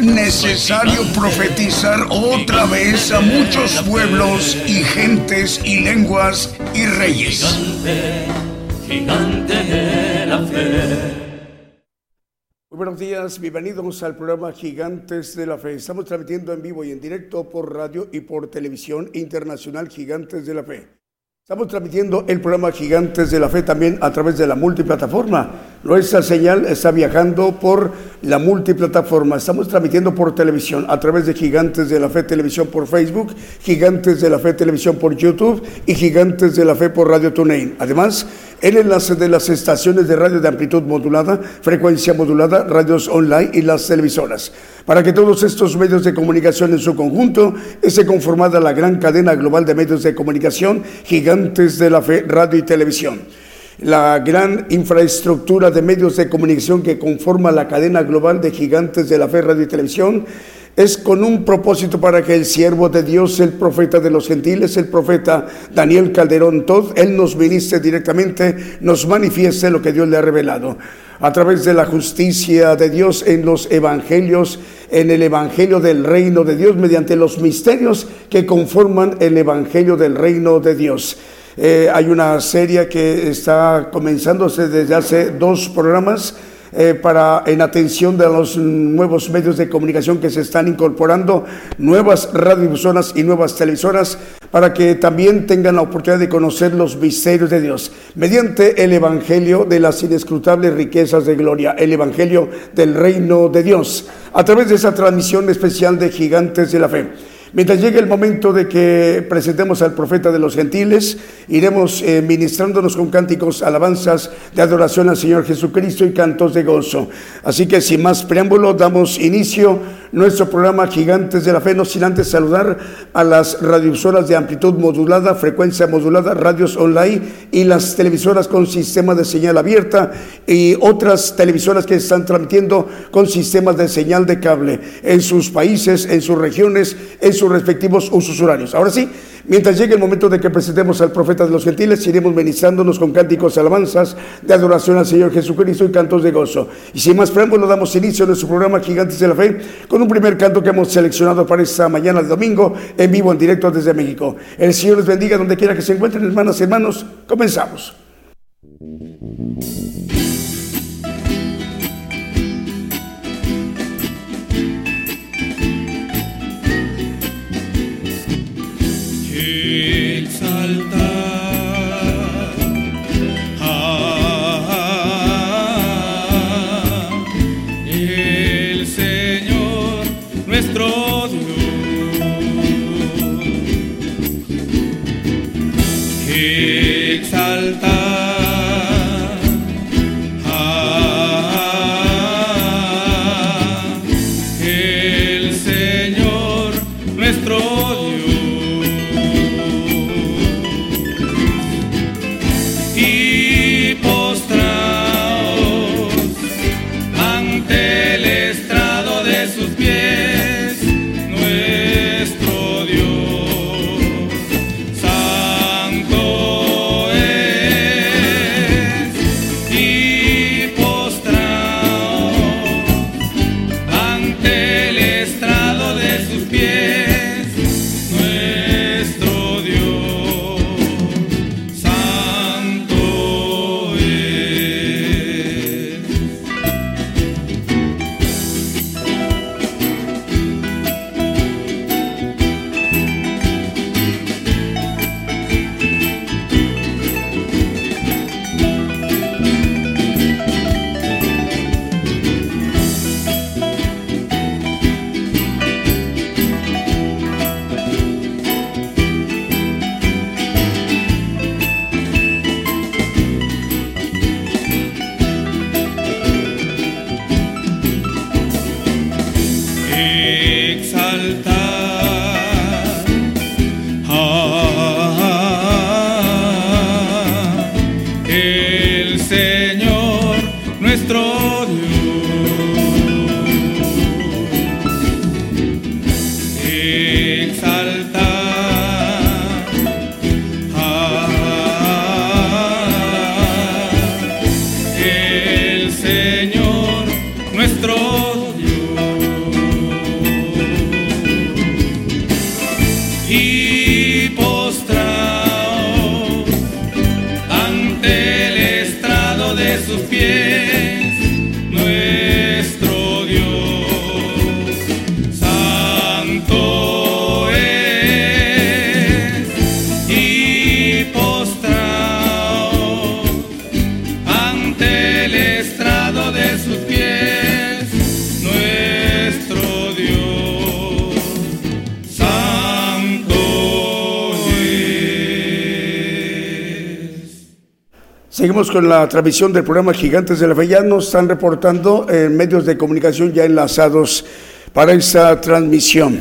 Necesario profetizar otra vez a muchos pueblos y gentes y lenguas y reyes. Gigante, gigante de la fe. Muy buenos días, bienvenidos al programa Gigantes de la Fe. Estamos transmitiendo en vivo y en directo por radio y por televisión internacional Gigantes de la Fe. Estamos transmitiendo el programa Gigantes de la Fe también a través de la multiplataforma. Nuestra señal está viajando por la multiplataforma. Estamos transmitiendo por televisión a través de Gigantes de la Fe Televisión por Facebook, Gigantes de la Fe Televisión por YouTube y Gigantes de la Fe por Radio TuneIn. Además, el enlace de las estaciones de radio de amplitud modulada, frecuencia modulada, radios online y las televisoras. Para que todos estos medios de comunicación en su conjunto esté conformada la gran cadena global de medios de comunicación, gigantes de la fe, radio y televisión. La gran infraestructura de medios de comunicación que conforma la cadena global de gigantes de la fe, radio y televisión es con un propósito para que el siervo de Dios, el profeta de los gentiles, el profeta Daniel Calderón Todd, él nos ministre directamente, nos manifieste lo que Dios le ha revelado. A través de la justicia de Dios en los evangelios, en el evangelio del reino de Dios, mediante los misterios que conforman el evangelio del reino de Dios. Eh, hay una serie que está comenzándose desde hace dos programas eh, para en atención de los nuevos medios de comunicación que se están incorporando, nuevas radiodifusoras y nuevas televisoras, para que también tengan la oportunidad de conocer los misterios de Dios, mediante el Evangelio de las inescrutables riquezas de gloria, el Evangelio del reino de Dios, a través de esa transmisión especial de Gigantes de la Fe. Mientras llegue el momento de que presentemos al profeta de los gentiles, iremos eh, ministrándonos con cánticos, alabanzas de adoración al Señor Jesucristo y cantos de gozo. Así que sin más preámbulo, damos inicio nuestro programa Gigantes de la Fe, no sin antes saludar a las radiovisoras de amplitud modulada, frecuencia modulada, radios online y las televisoras con sistema de señal abierta y otras televisoras que están transmitiendo con sistemas de señal de cable en sus países, en sus regiones, en sus respectivos usos horarios. Ahora sí, mientras llegue el momento de que presentemos al profeta de los gentiles, iremos ministrándonos con cánticos, alabanzas de adoración al Señor Jesucristo y cantos de gozo. Y sin más preámbulo, damos inicio a nuestro programa Gigantes de la Fe un primer canto que hemos seleccionado para esta mañana de domingo en vivo, en directo desde México. El Señor les bendiga donde quiera que se encuentren, hermanas y hermanos. Comenzamos. Con la transmisión del programa Gigantes de la Fe. Ya nos están reportando en medios de comunicación ya enlazados para esta transmisión.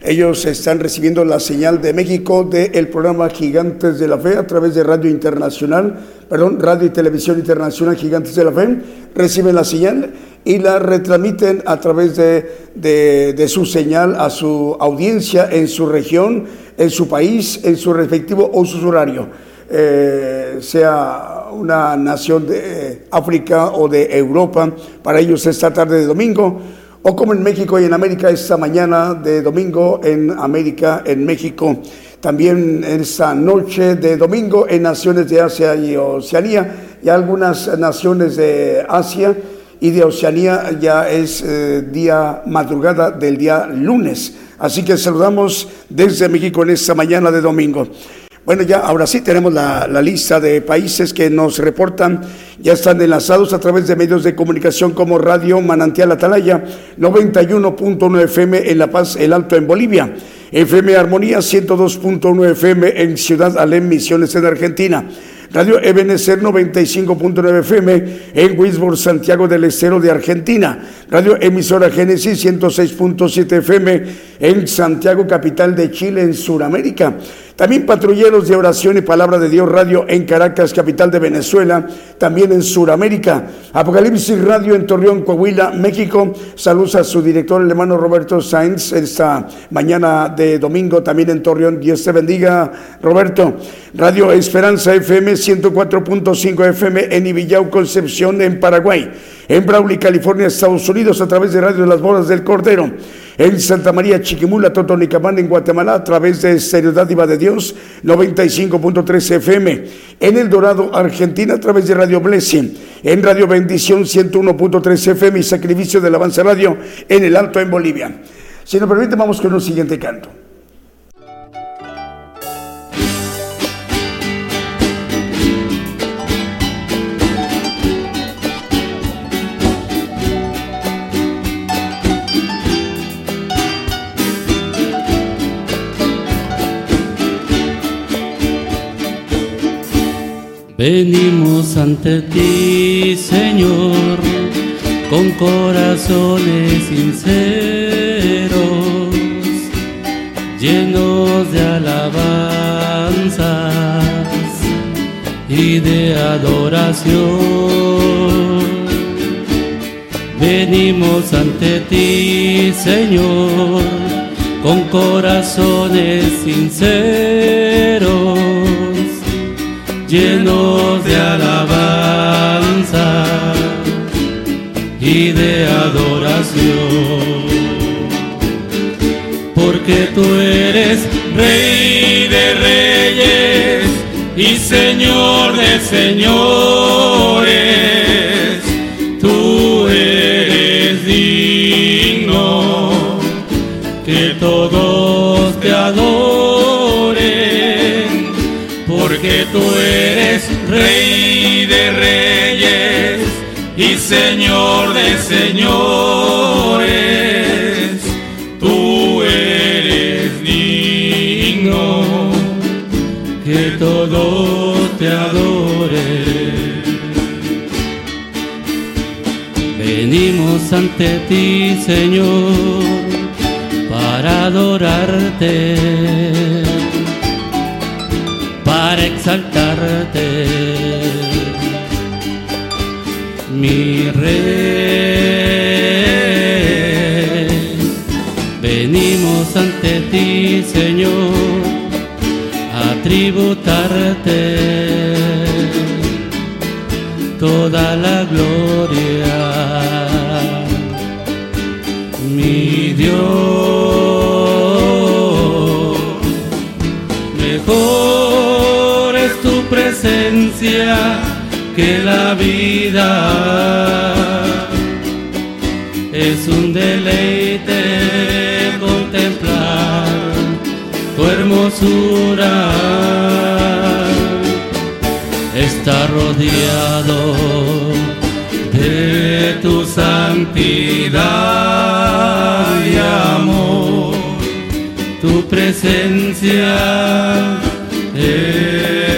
Ellos están recibiendo la señal de México del programa Gigantes de la Fe a través de Radio Internacional, perdón, Radio y Televisión Internacional Gigantes de la Fe. Reciben la señal y la retransmiten a través de, su señal a su audiencia en su región, en su país, en su respectivo uso horario. Eh, sea una nación de África o de Europa, para ellos esta tarde de domingo, o como en México y en América esta mañana de domingo en América, en México, también esta noche de domingo en naciones de Asia y Oceanía y algunas naciones de Asia y de Oceanía ya es eh, día madrugada del día lunes. Así que saludamos desde México en esta mañana de domingo. Bueno, ya ahora sí tenemos la, lista de países que nos reportan, ya están enlazados a través de medios de comunicación como Radio Manantial Atalaya, 91.1 FM en La Paz, El Alto en Bolivia, FM Armonía 102.1 FM en Ciudad Alem, Misiones en Argentina. Radio Ebenecer 95.9 FM en Wisborne, Santiago del Estero de Argentina. Radio Emisora Génesis 106.7 FM en Santiago, capital de Chile, en Sudamérica. También patrulleros de oración y palabra de Dios Radio en Caracas, capital de Venezuela, también en Sudamérica. Apocalipsis Radio en Torreón, Coahuila, México. Saludos a su director, el hermano Roberto Sainz, esta mañana de domingo también en Torreón. Dios te bendiga, Roberto. Radio Esperanza FM 104.5 FM en Ibillau, Concepción, en Paraguay. En Brawley, California, Estados Unidos, a través de Radio Las Bodas del Cordero en Santa María Chiquimula, Totonicamán, en Guatemala, a través de Stereo Dádiva de Dios, 95.3 FM, en El Dorado, Argentina, a través de Radio Blessing, en Radio Bendición 101.3 FM y Sacrificio del Avance Radio en el Alto, en Bolivia. Si nos permite, vamos con un siguiente canto. Venimos ante ti, Señor, con corazones sinceros, llenos de alabanzas y de adoración. Venimos ante ti, Señor, con corazones sinceros llenos de alabanza y de adoración. Porque tú eres Rey de reyes y Señor de señores. Y Señor de señores, tú eres digno que todo te adore. Venimos ante ti, Señor, para adorarte para exaltarte, mi rey. Venimos ante ti, Señor, a tributarte. Toda la gloria, mi Dios. Mejor es tu presencia que la vida. Es un deleite contemplar tu hermosura. Está rodeado de tu santidad y amor. Tu presencia es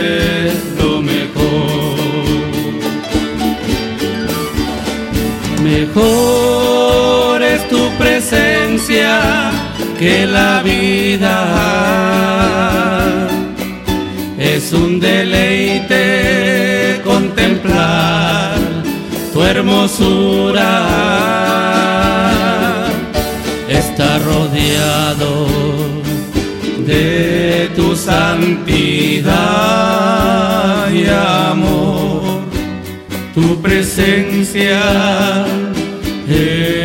que la vida. Es un deleite contemplar tu hermosura. Está rodeado de tu santidad y amor. Tu presencia es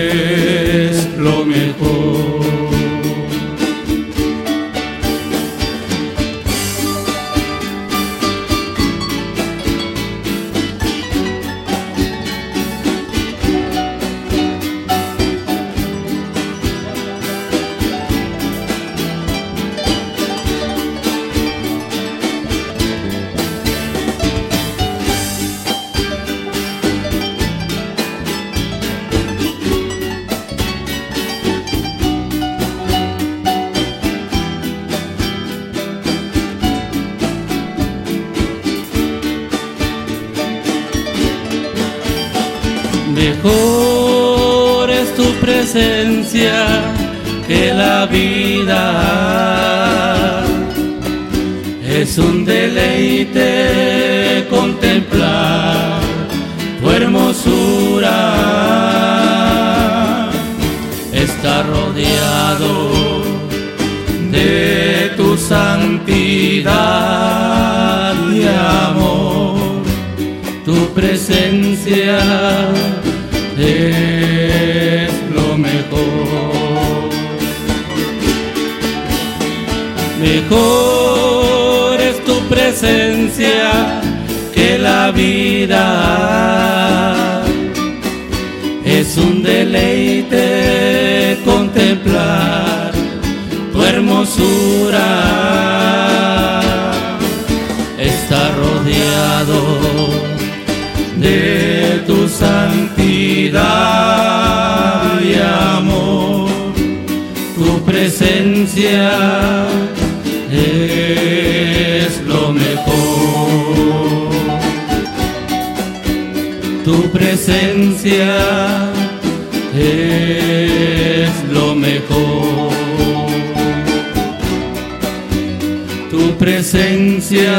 amor. Tu presencia es lo mejor. Mejor es tu presencia que la vida. Es un deleite contemplar tu hermosura. De tu santidad y amor. Tu presencia es lo mejor. Tu presencia es lo mejor. Tu presencia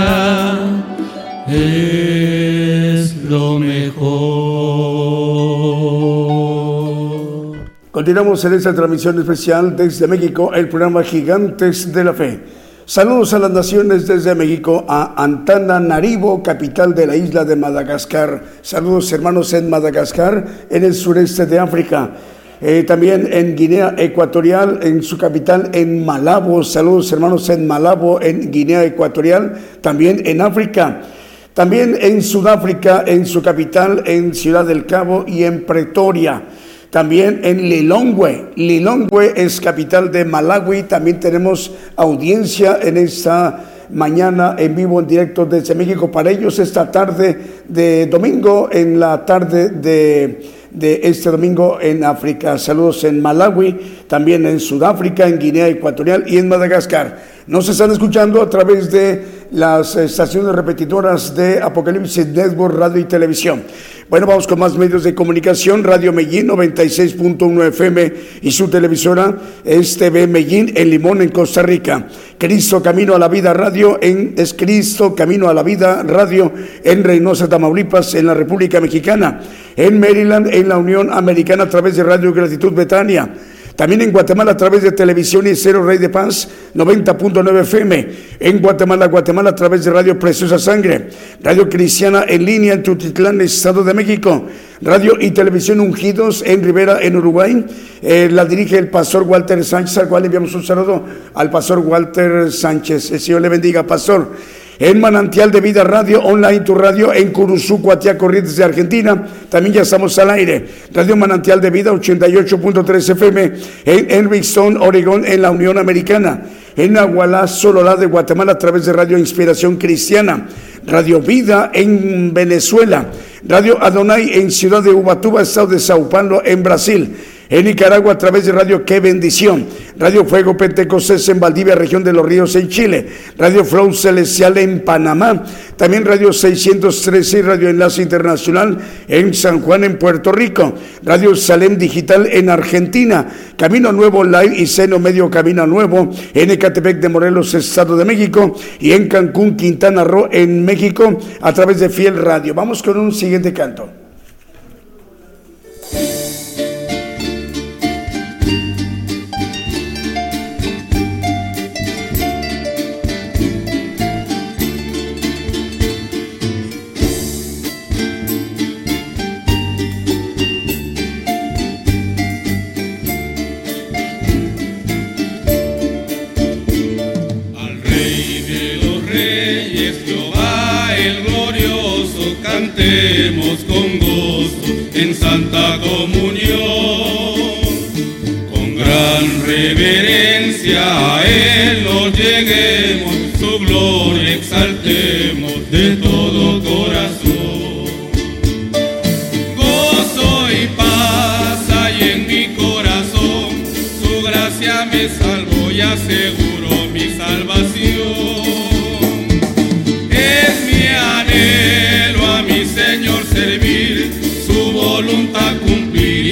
Continuamos en esta transmisión especial desde México, el programa Gigantes de la Fe. Saludos a las naciones desde México, a Antananarivo, capital de la isla de Madagascar. Saludos hermanos en Madagascar, en el sureste de África. Eh, también en Guinea Ecuatorial, en su capital, en Malabo. Saludos hermanos en Malabo, en Guinea Ecuatorial, también en África. También en Sudáfrica, en su capital, en Ciudad del Cabo y en Pretoria. También en Lilongwe. Lilongwe es capital de Malawi. También tenemos audiencia en esta mañana en vivo, en directo desde México. Para ellos esta tarde de domingo, en la tarde de, de este domingo en África. Saludos en Malawi, también en Sudáfrica, en Guinea Ecuatorial y en Madagascar. Nos están escuchando a través de las estaciones repetidoras de Apocalipsis Network Radio y Televisión. Bueno, vamos con más medios de comunicación. Radio Medellín 96.1 FM y su televisora es TV Medellín en Limón, en Costa Rica. Cristo Camino a la Vida Radio en es Cristo Camino a la Vida Radio en Reynosa, Tamaulipas, en la República Mexicana. En Maryland, en la Unión Americana a través de Radio Gratitud Betania También en Guatemala a través de televisión y Cero Rey de Paz 90.9 FM. En Guatemala, Guatemala a través de Radio Preciosa Sangre. Radio Cristiana en línea en Tutitlán, Estado de México. Radio y Televisión Ungidos en Rivera, en Uruguay. Eh, la dirige el pastor Walter Sánchez, al cual enviamos un saludo al pastor Walter Sánchez. El Señor le bendiga, pastor en Manantial de Vida Radio, online tu radio en Curuzú, Cuatia Corrientes de Argentina. También ya estamos al aire. Radio Manantial de Vida 88.3 FM en Henrikson, Oregón, en la Unión Americana. En Agualá, Sololá de Guatemala a través de Radio Inspiración Cristiana. Radio Vida en Venezuela. Radio Adonai en Ciudad de Ubatuba, Estado de Sao Paulo, en Brasil en Nicaragua a través de Radio Qué Bendición, Radio Fuego Pentecostés en Valdivia, región de los Ríos en Chile, Radio Flow Celestial en Panamá, también Radio 613 y Radio Enlace Internacional en San Juan en Puerto Rico, Radio Salem Digital en Argentina, Camino Nuevo Live y Seno Medio Camino Nuevo en Ecatepec de Morelos, Estado de México. Y en Cancún, Quintana Roo en México a través de Fiel Radio. Vamos con un siguiente canto. Con gozo en Santa Comunión. Con gran reverencia a Él nos lleguemos, su gloria exaltemos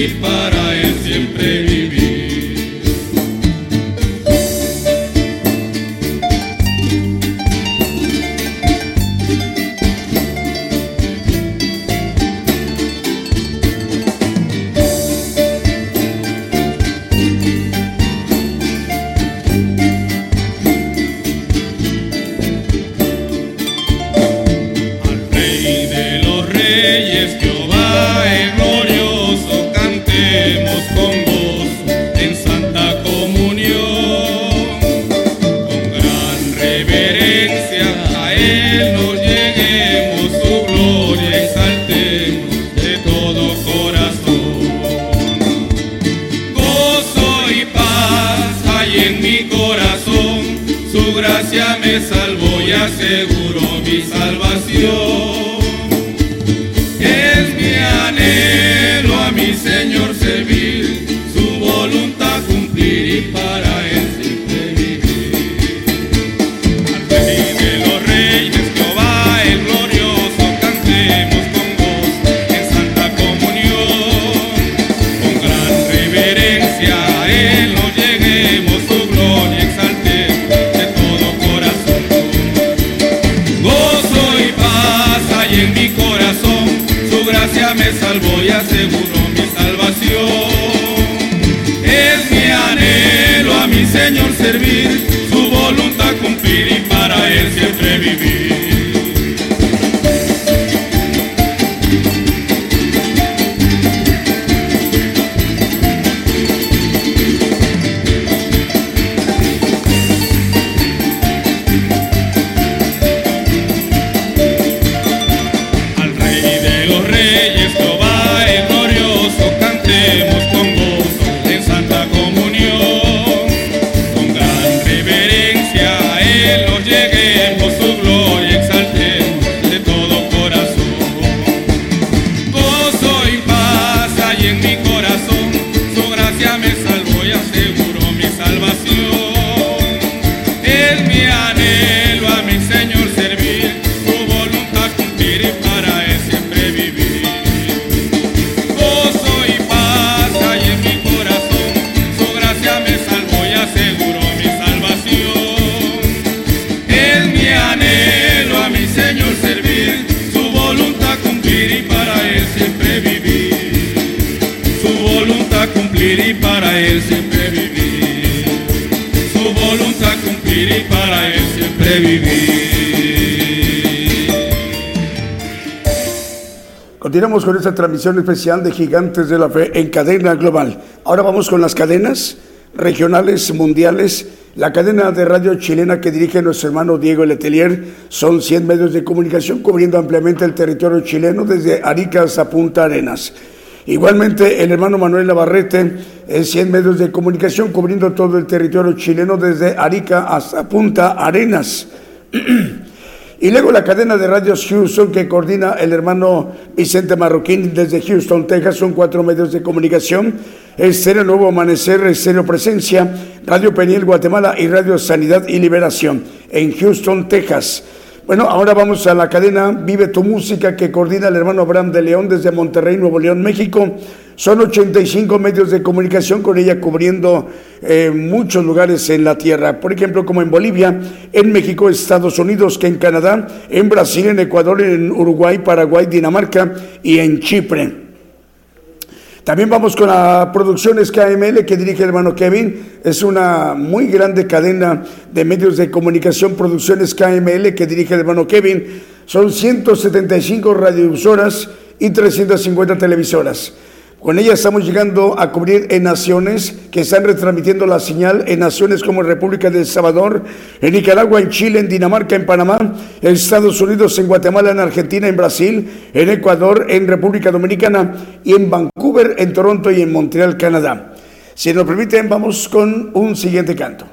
cumplir y para con Continuamos con esta transmisión especial de Gigantes de la Fe en cadena global. Ahora vamos con las cadenas regionales, mundiales. La cadena de radio chilena que dirige nuestro hermano Diego Letelier son 100 medios de comunicación cubriendo ampliamente el territorio chileno desde Arica hasta Punta Arenas. Igualmente, el hermano Manuel Navarrete es 100 medios de comunicación cubriendo todo el territorio chileno desde Arica hasta Punta Arenas. Y luego la cadena de radios Houston que coordina el hermano Vicente Marroquín desde Houston, Texas, son cuatro medios de comunicación. Estéreo Nuevo Amanecer, Estéreo Presencia, Radio Peniel Guatemala y Radio Sanidad y Liberación en Houston, Texas. Bueno, ahora vamos a la cadena Vive tu Música que coordina el hermano Abraham de León desde Monterrey, Nuevo León, México. Son 85 medios de comunicación con ella cubriendo eh, muchos lugares en la tierra. Por ejemplo, como en Bolivia, en México, Estados Unidos, que en Canadá, en Brasil, en Ecuador, en Uruguay, Paraguay, Dinamarca y en Chipre. También vamos con la Producciones KML que dirige el hermano Kevin. Es una muy grande cadena de medios de comunicación, Producciones KML que dirige el hermano Kevin. Son 175 radioemisoras y 350 televisoras. Con ella estamos llegando a cubrir en naciones que están retransmitiendo la señal en naciones como República de El Salvador, en Nicaragua, en Chile, en Dinamarca, en Panamá, en Estados Unidos, en Guatemala, en Argentina, en Brasil, en Ecuador, en República Dominicana y en Vancouver, en Toronto y en Montreal, Canadá. Si nos permiten, vamos con un siguiente canto.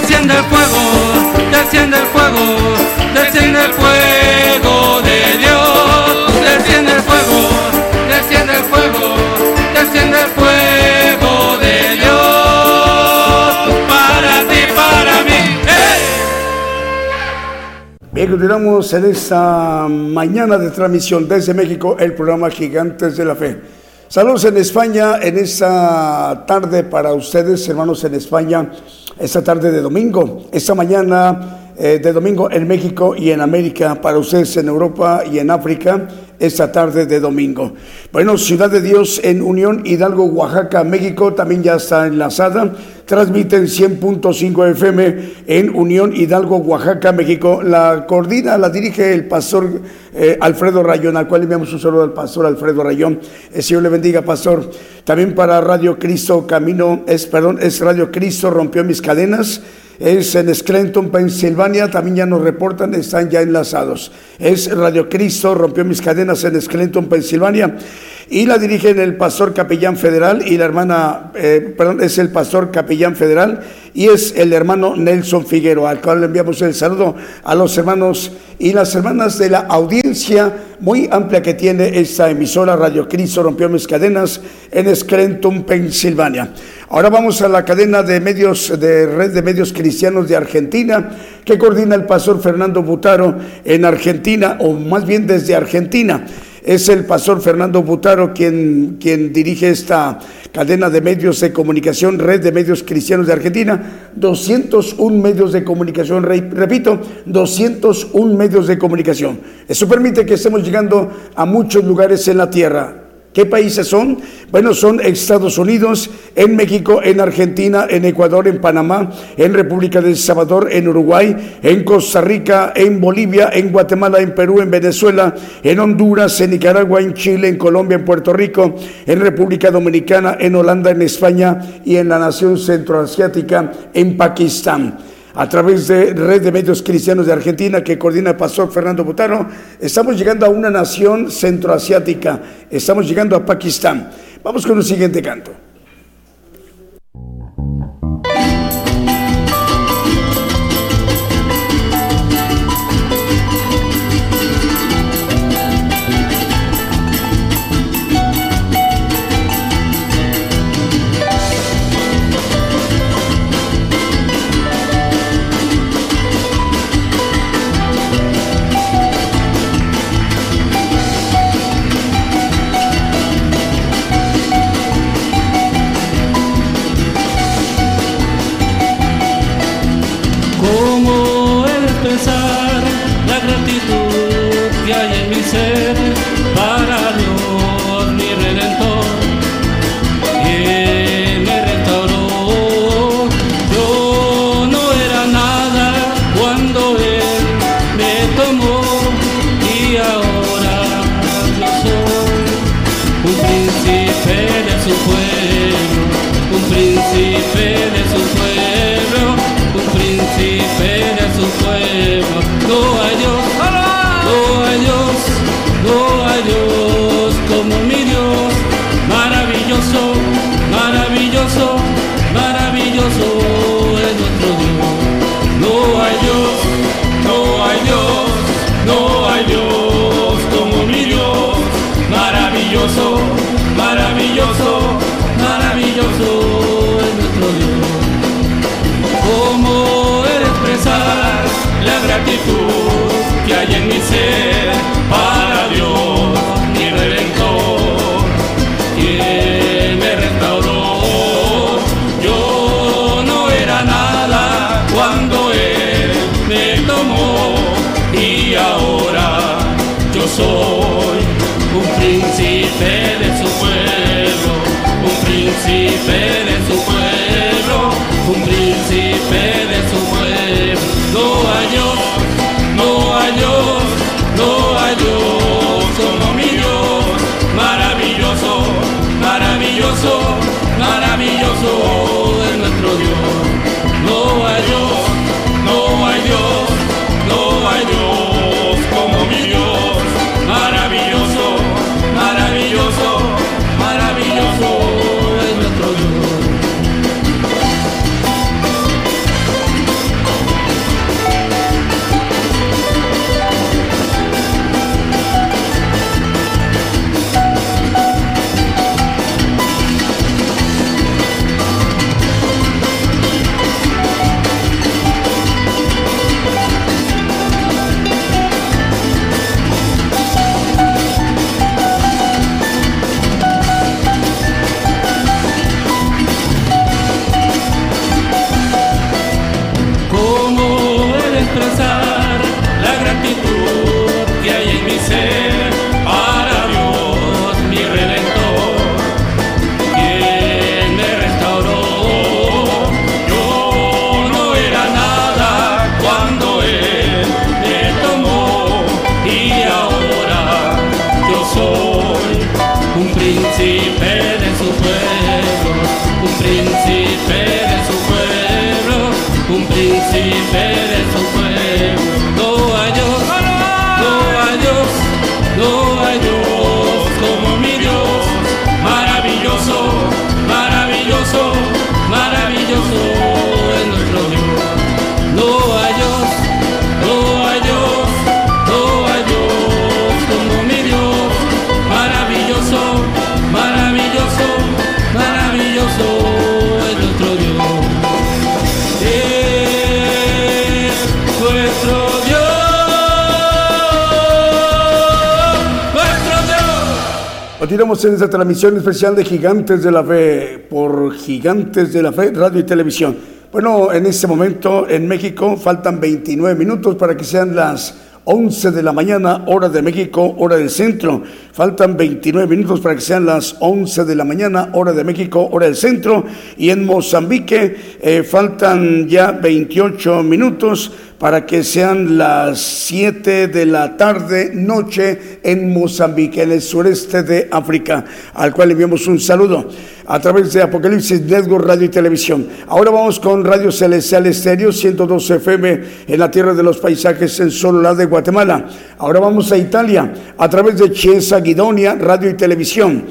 Desciende el fuego, desciende el fuego, desciende el fuego de Dios, desciende el fuego, desciende el fuego, desciende el fuego de Dios, para ti, para mí. Bien, continuamos en esta mañana de transmisión desde México, el programa Gigantes de la Fe. Saludos en España en esta tarde para ustedes, hermanos en España, esta tarde de domingo, esta mañana eh, de domingo en México y en América, para ustedes en Europa y en África, esta tarde de domingo. Bueno, Ciudad de Dios en Unión Hidalgo, Oaxaca, México, también ya está enlazada. Transmiten 100.5 FM en Unión Hidalgo, Oaxaca, México. La coordina, la dirige el pastor eh, Alfredo Rayón, al cual le enviamos un saludo al pastor Alfredo Rayón. El Señor le bendiga, pastor. También para Radio Cristo Camino, es, perdón, es Radio Cristo Rompió Mis Cadenas es en Scranton, Pensilvania, también ya nos reportan, están ya enlazados. Es Radio Cristo, rompió mis cadenas en Scranton, Pensilvania y la dirigen el pastor capellán federal y la hermana, eh, perdón, es el pastor capellán federal y es el hermano Nelson Figueroa, al cual le enviamos el saludo a los hermanos y las hermanas de la audiencia muy amplia que tiene esta emisora Radio Cristo Rompió Mis Cadenas en Scranton, Pensilvania. Ahora vamos a la cadena de medios, de red de medios cristianos de Argentina, que coordina el pastor Fernando Butaro en Argentina, o más bien desde Argentina. Es el pastor Fernando Butaro quien, quien dirige esta cadena de medios de comunicación, red de medios cristianos de Argentina. 201 medios de comunicación, repito, 201 medios de comunicación. Eso permite que estemos llegando a muchos lugares en la tierra. ¿Qué países son? Bueno, son Estados Unidos, en México, en Argentina, en Ecuador, en Panamá, en República del Salvador, en Uruguay, en Costa Rica, en Bolivia, en Guatemala, en Perú, en Venezuela, en Honduras, en Nicaragua, en Chile, en Colombia, en Puerto Rico, en República Dominicana, en Holanda, en España y en la nación centroasiática, en Pakistán a través de Red de Medios Cristianos de Argentina que coordina el pastor Fernando Butaro, estamos llegando a una nación centroasiática, estamos llegando a Pakistán. Vamos con el siguiente canto. cum principe Continuamos en esta transmisión especial de Gigantes de la Fe por Gigantes de la Fe, radio y televisión. Bueno, en este momento en México faltan 29 minutos para que sean las 11 de la mañana, hora de México, hora del centro. Faltan 29 minutos para que sean las 11 de la mañana, hora de México, hora del centro. Y en Mozambique eh, faltan ya 28 minutos para que sean las 7 de la tarde, noche en Mozambique, en el sureste de África, al cual enviamos un saludo a través de Apocalipsis Network Radio y Televisión. Ahora vamos con Radio Celestial Estéreo 112 FM en la tierra de los paisajes en Sololá de Guatemala. Ahora vamos a Italia a través de Chiesa Guidonia Radio y Televisión.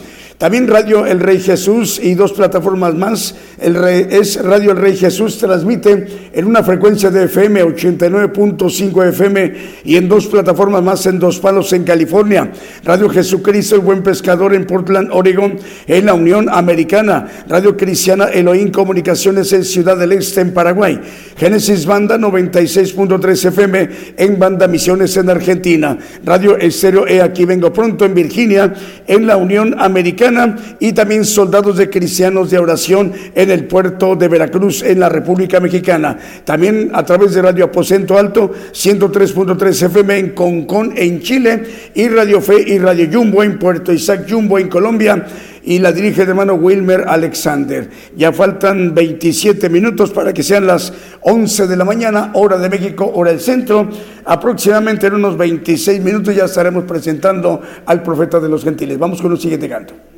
También Radio El Rey Jesús y dos plataformas más. El Rey- es Radio El Rey Jesús transmite en una frecuencia de FM 89.5 FM y en dos plataformas más en Dos Palos en California. Radio Jesucristo el Buen Pescador en Portland, Oregon en la Unión Americana. Radio Cristiana Elohim Comunicaciones en Ciudad del Este en Paraguay. Génesis Banda 96.3 FM en Banda Misiones en Argentina. Radio Estéreo E Aquí Vengo Pronto en Virginia en la Unión Americana y también Soldados de Cristianos de Oración en el puerto de Veracruz en la República Mexicana. También a través de Radio Aposento Alto 103.3 FM en Concón en Chile y Radio Fe y Radio Jumbo en Puerto Isaac Jumbo en Colombia y la dirige el hermano Wilmer Alexander. Ya faltan 27 minutos para que sean las 11 de la mañana, hora de México, hora del centro. Aproximadamente en unos 26 minutos ya estaremos presentando al profeta de los gentiles. Vamos con el siguiente canto.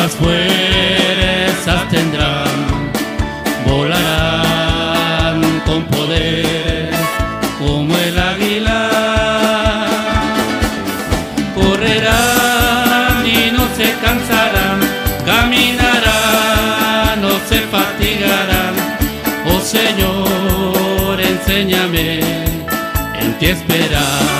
Nuevas fuerzas tendrán, volarán con poder como el águila, correrán y no se cansarán, caminarán, no se fatigarán. Oh Señor, enséñame en ti esperar.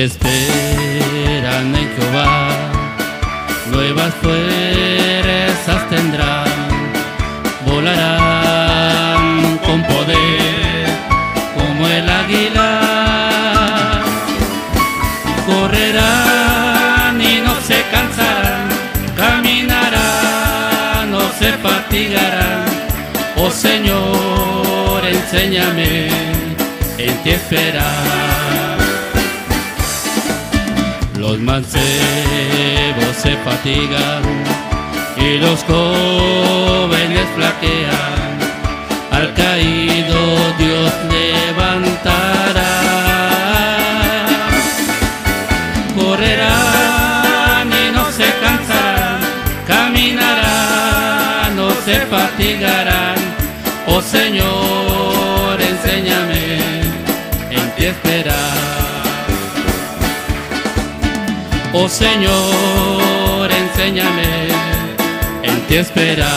Que esperan en Jehová, nuevas fuerzas tendrán, volarán con poder como el águila, correrán y no se cansarán, caminarán, no se fatigarán. Oh Señor, enséñame en ti esperar. Mancebos se fatigan y los jóvenes flaquean. Al caído Dios levantará. Correrán y no se cansarán, caminarán, no se fatigarán. Oh Señor, enséñame en ti Oh Señor, enséñame en ti esperar.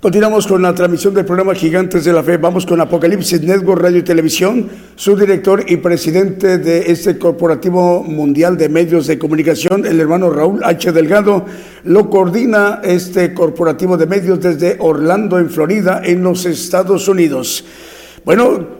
Continuamos con la transmisión del programa Gigantes de la Fe. Vamos con Apocalipsis Network Radio y Televisión. Su director y presidente de este corporativo mundial de medios de comunicación, el hermano Raúl H. Delgado, lo coordina este corporativo de medios desde Orlando, en Florida, en los Estados Unidos. Bueno,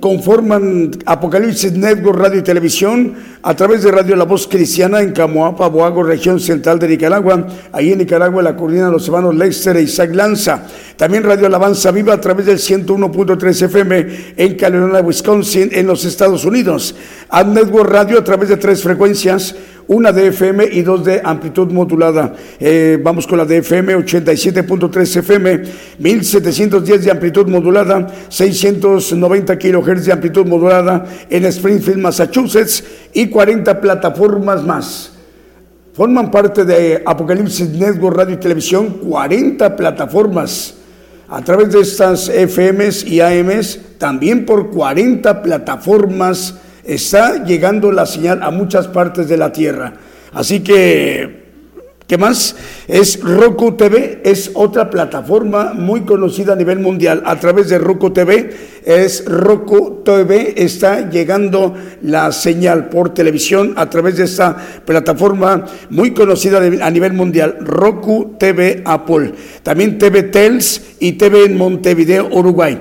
conforman Apocalipsis Network Radio y Televisión a través de Radio La Voz Cristiana en Camoapa, Boago, región central de Nicaragua. Ahí en Nicaragua la coordina los hermanos Lexter e Isaac Lanza. También Radio Alabanza Viva a través del 101.3 FM en Carolina, Wisconsin, en los Estados Unidos. Ad Network Radio a través de tres frecuencias una de FM y dos de amplitud modulada. Eh, vamos con la de FM, 87.3 FM, 1710 de amplitud modulada, 690 kilohertz de amplitud modulada en Springfield, Massachusetts y 40 plataformas más. Forman parte de Apocalipsis Network Radio y Televisión 40 plataformas a través de estas FMs y AMs, también por 40 plataformas está llegando la señal a muchas partes de la tierra. Así que, ¿qué más? Es Roku TV, es otra plataforma muy conocida a nivel mundial. A través de Roku TV, es Roku TV, está llegando la señal por televisión a través de esta plataforma muy conocida a nivel mundial, Roku TV Apple. También TV Tels y TV en Montevideo, Uruguay.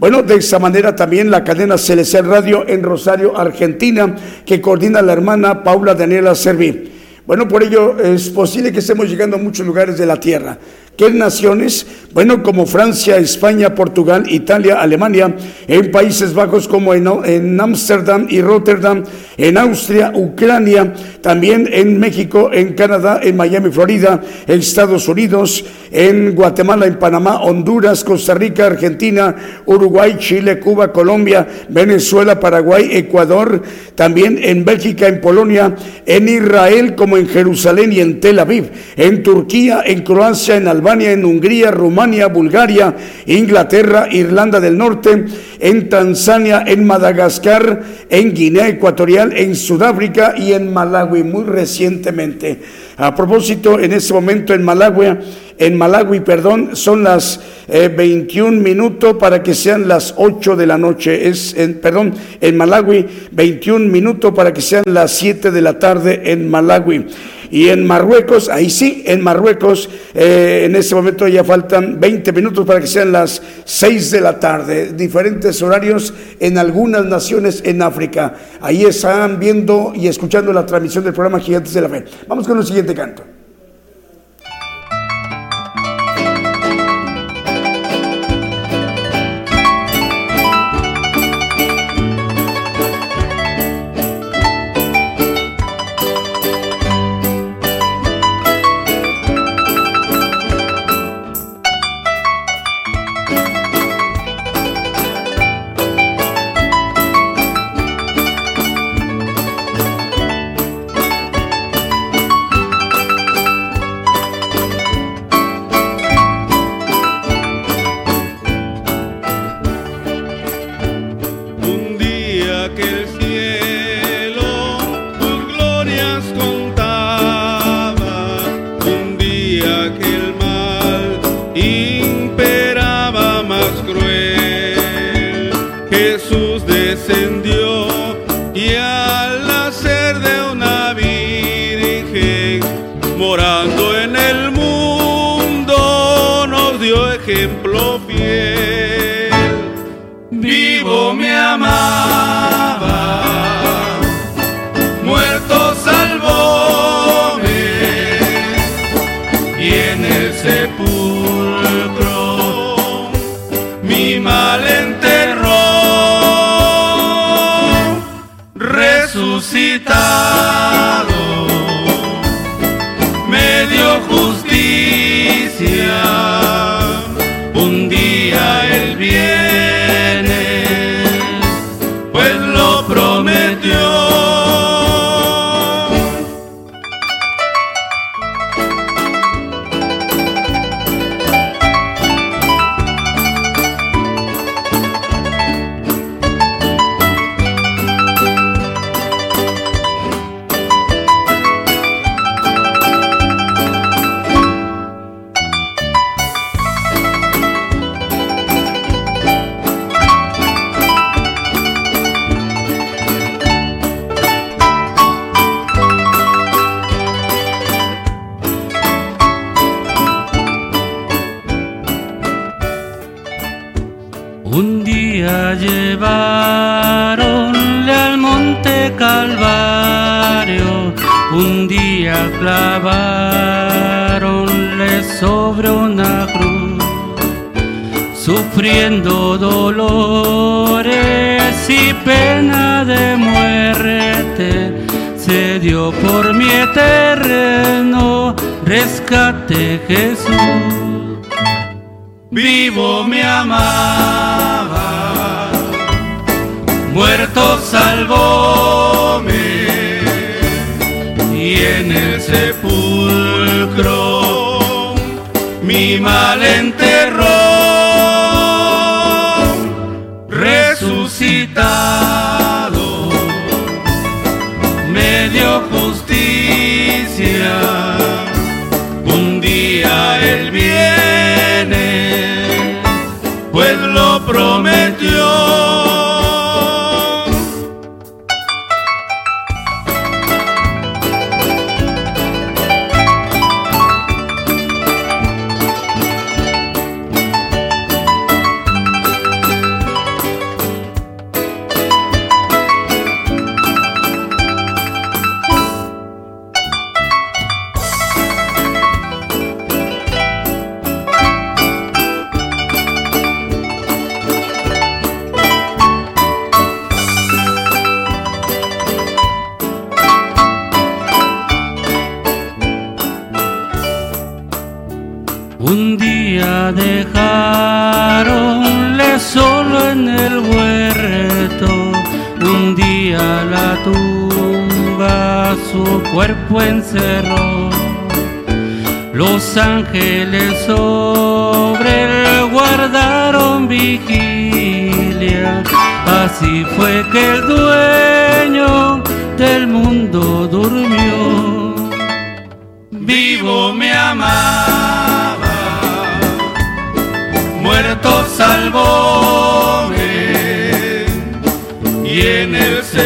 Bueno, de esa manera también la cadena Celestial Radio en Rosario, Argentina, que coordina la hermana Paula Daniela Serví. Bueno, por ello es posible que estemos llegando a muchos lugares de la tierra. ¿Qué naciones? Bueno, como Francia, España, Portugal, Italia, Alemania, en Países Bajos como en Ámsterdam y Rotterdam, en Austria, Ucrania, también en México, en Canadá, en Miami, Florida, en Estados Unidos, en Guatemala, en Panamá, Honduras, Costa Rica, Argentina, Uruguay, Chile, Cuba, Colombia, Venezuela, Paraguay, Ecuador, también en Bélgica, en Polonia, en Israel, como en Jerusalén y en Tel Aviv, en Turquía, en Croacia, en Albania, en Hungría, Rumania, Bulgaria, Inglaterra, Irlanda del Norte, en Tanzania, en Madagascar, en Guinea Ecuatorial, en Sudáfrica y en Malawi muy recientemente. A propósito, en este momento en Malawi, en Malawi, perdón, son las 21 eh, minutos para que sean las 8 de la noche. Es, en, perdón, en Malawi, 21 minutos para que sean las 7 de la tarde en Malawi. Y en Marruecos, ahí sí, en Marruecos, eh, en este momento ya faltan 20 minutos para que sean las 6 de la tarde. Diferentes horarios en algunas naciones en África. Ahí están viendo y escuchando la transmisión del programa Gigantes de la Fe. Vamos con el siguiente canto.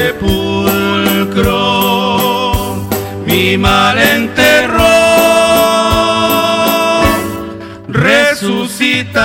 sepulcro mi mal enterró resucitar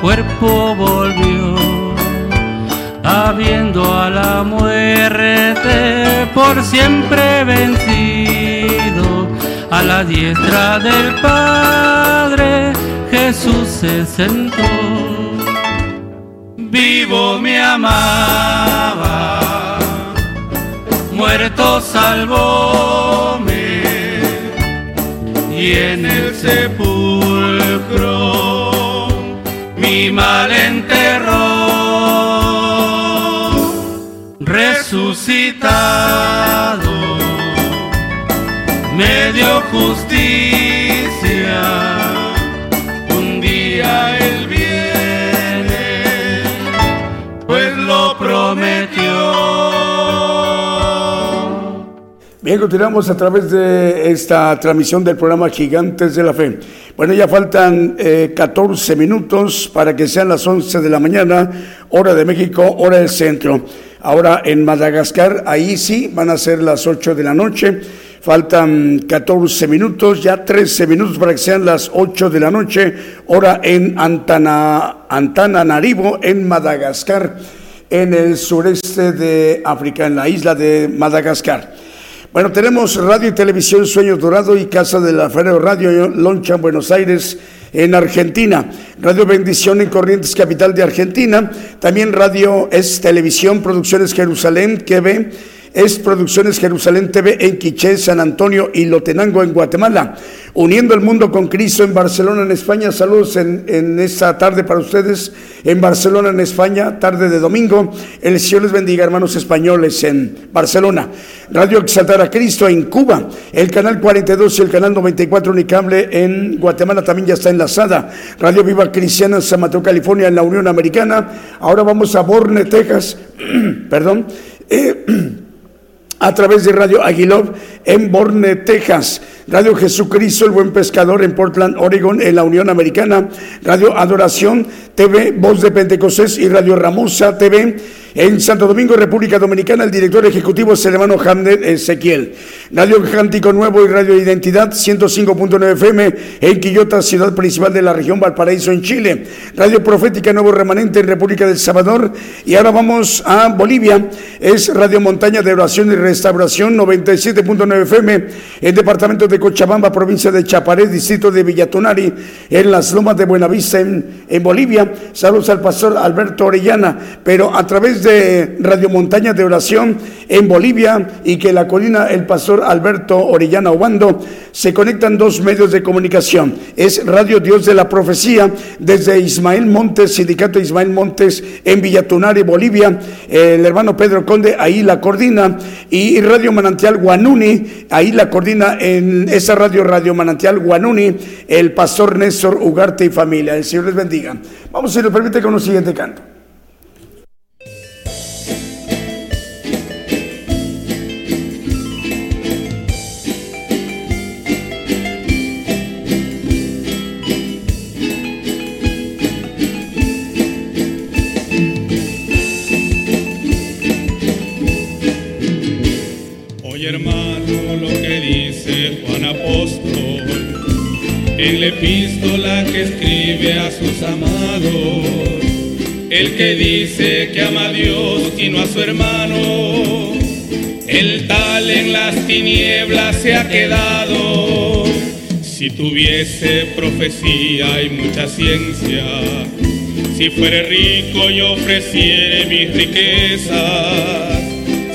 cuerpo volvió, habiendo a la muerte por siempre vencido, a la diestra del Padre Jesús se sentó. Vivo me amaba, muerto salvóme, y en el sepulcro animal enterró, resucitado, me dio justicia. Continuamos a través de esta transmisión del programa Gigantes de la Fe. Bueno, ya faltan 14 eh, minutos para que sean las 11 de la mañana, hora de México, hora del centro. Ahora en Madagascar, ahí sí, van a ser las 8 de la noche. Faltan 14 minutos, ya 13 minutos para que sean las 8 de la noche, hora en Antana, Antananarivo, en Madagascar, en el sureste de África, en la isla de Madagascar. Bueno, tenemos radio y televisión Sueños Dorado y Casa de la Ferro Radio Loncha en Buenos Aires, en Argentina. Radio Bendición en Corrientes, capital de Argentina. También radio es televisión, Producciones Jerusalén, que ve es Producciones Jerusalén TV en Quiché, San Antonio y Lotenango en Guatemala. Uniendo el mundo con Cristo en Barcelona, en España. Saludos en, esta tarde para ustedes en Barcelona, en España, tarde de domingo. El Señor les bendiga, hermanos españoles en Barcelona. Radio Exaltar a Cristo en Cuba. El canal 42 y el canal 94 Unicable en Guatemala también ya está enlazada. Radio Viva Cristiana en San Mateo, California, en la Unión Americana. Ahora vamos a Borne, Texas. Perdón. Eh, a través de Radio Aguilov en Borne, Texas. Radio Jesucristo, el buen pescador en Portland, Oregon, en la Unión Americana. Radio Adoración TV, Voz de Pentecostés y Radio Ramosa TV en Santo Domingo, República Dominicana, el director ejecutivo es el hermano Hamnet Ezequiel. Radio Cántico Nuevo y Radio Identidad 105.9 FM en Quillota, ciudad principal de la región Valparaíso, en Chile. Radio Profética Nuevo Remanente en República del Salvador. Y ahora vamos a Bolivia. Es Radio Montaña de Oración y Restauración 97.9 FM en departamento de Cochabamba, provincia de Chaparé, distrito de Villatonari, en las lomas de Buenavista, en, en Bolivia. Saludos al pastor Alberto Orellana, pero a través de Radio Montaña de Oración en Bolivia y que la colina el pastor Alberto Orellana Obando se conectan dos medios de comunicación. Es Radio Dios de la Profecía desde Ismael Montes, Sindicato Ismael Montes en Villatunari, Bolivia. El hermano Pedro Conde ahí la coordina y Radio Manantial Guanuni, ahí la coordina en esa radio Radio Manantial Guanuni el pastor Néstor Ugarte y familia. El Señor les bendiga. Vamos, si nos permite, con un siguiente canto. En la epístola que escribe a sus amados, el que dice que ama a Dios y no a su hermano, el tal en las tinieblas se ha quedado. Si tuviese profecía y mucha ciencia, si fuere rico y ofreciere mis riquezas,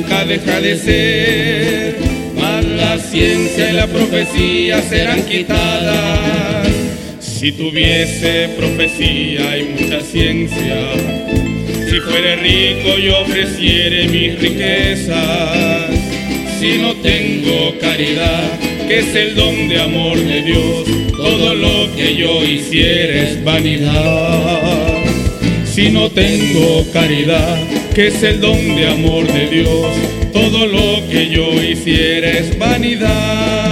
nunca deja de ser, mas la ciencia y la profecía serán quitadas. Si tuviese profecía y mucha ciencia, si fuere rico y ofreciere mis riquezas, si no tengo caridad, que es el don de amor de Dios, todo lo que yo hiciera es vanidad. Si no tengo caridad, que es el don de amor de Dios, todo lo que yo hiciera es vanidad.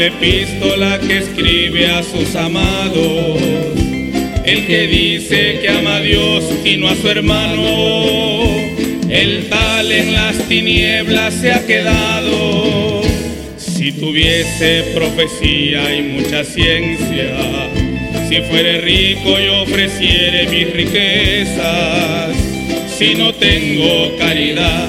La epístola que escribe a sus amados. El que dice que ama a Dios y no a su hermano, el tal en las tinieblas se ha quedado. Si tuviese profecía y mucha ciencia, si fuere rico y ofreciere mis riquezas, si no tengo caridad,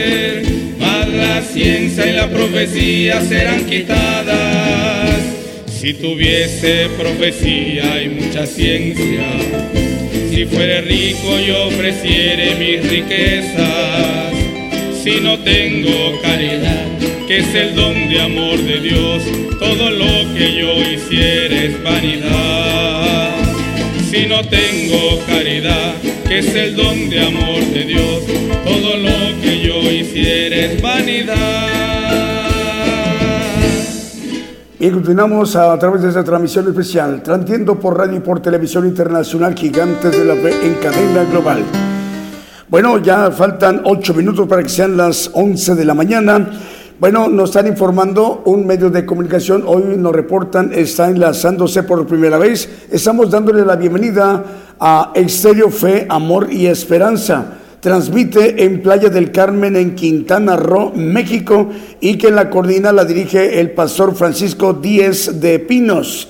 la ciencia y la profecía serán quitadas. Si tuviese profecía y mucha ciencia, si fuere rico y ofreciere mis riquezas, si no tengo caridad, que es el don de amor de Dios, todo lo que yo hiciera es vanidad. Si no tengo caridad, que es el don de amor de Dios, todo lo que yo hiciera es vanidad. Y continuamos a, través de esta transmisión especial, transmitiendo por radio y por televisión internacional Gigantes de la Fe en cadena global. Bueno, ya faltan ocho minutos para que sean las once de la mañana. Bueno, nos están informando un medio de comunicación, hoy nos reportan, está enlazándose por primera vez. Estamos dándole la bienvenida a Exterior Fe, Amor y Esperanza. Transmite en Playa del Carmen, en Quintana Roo, México, y que la coordina, la dirige el pastor Francisco Díez de Pinos.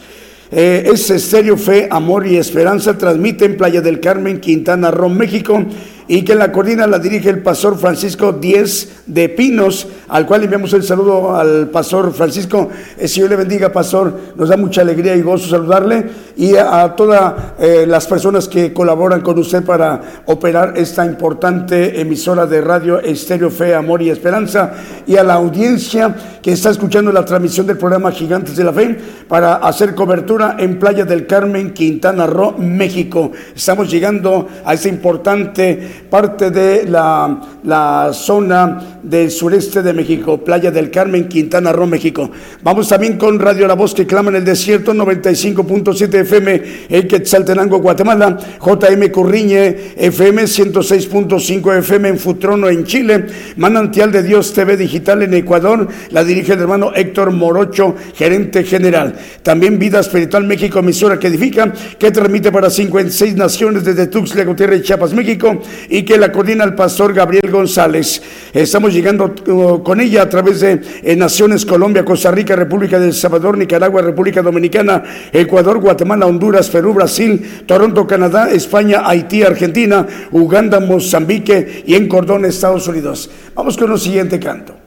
Eh, es Estéreo Fe, Amor y Esperanza, transmite en Playa del Carmen, Quintana Roo, México, y que la coordina la dirige el pastor Francisco Díez de Pinos, al cual enviamos el saludo al pastor Francisco. El Señor le bendiga, pastor. Nos da mucha alegría y gozo saludarle y a, todas eh, las personas que colaboran con usted para operar esta importante emisora de radio Estéreo Fe, Amor y Esperanza y a la audiencia que está escuchando la transmisión del programa Gigantes de la Fe para hacer cobertura en Playa del Carmen, Quintana Roo, México. Estamos llegando a esta importante parte de la, la zona del sureste de México, Playa del Carmen, Quintana Roo, México. Vamos también con Radio La Voz que clama en el desierto, 95.7 FM en Quetzaltenango, Guatemala, JM Curriñe, FM 106.5 FM en Futrono, en Chile, Manantial de Dios TV Digital en Ecuador, la dirige el hermano Héctor Morocho, gerente general. También Vida Espiritual México, emisora que edifica, que transmite para 56 naciones desde Tuxtla Gutiérrez, Chiapas, México, y que la coordina el pastor Gabriel González. Estamos llegando uh, con ella a través de eh, Naciones Colombia, Costa Rica, República del Salvador, Nicaragua, República Dominicana, Ecuador, Guatemala, Honduras, Perú, Brasil, Toronto, Canadá, España, Haití, Argentina, Uganda, Mozambique y en Cordón, Estados Unidos. Vamos con el siguiente canto.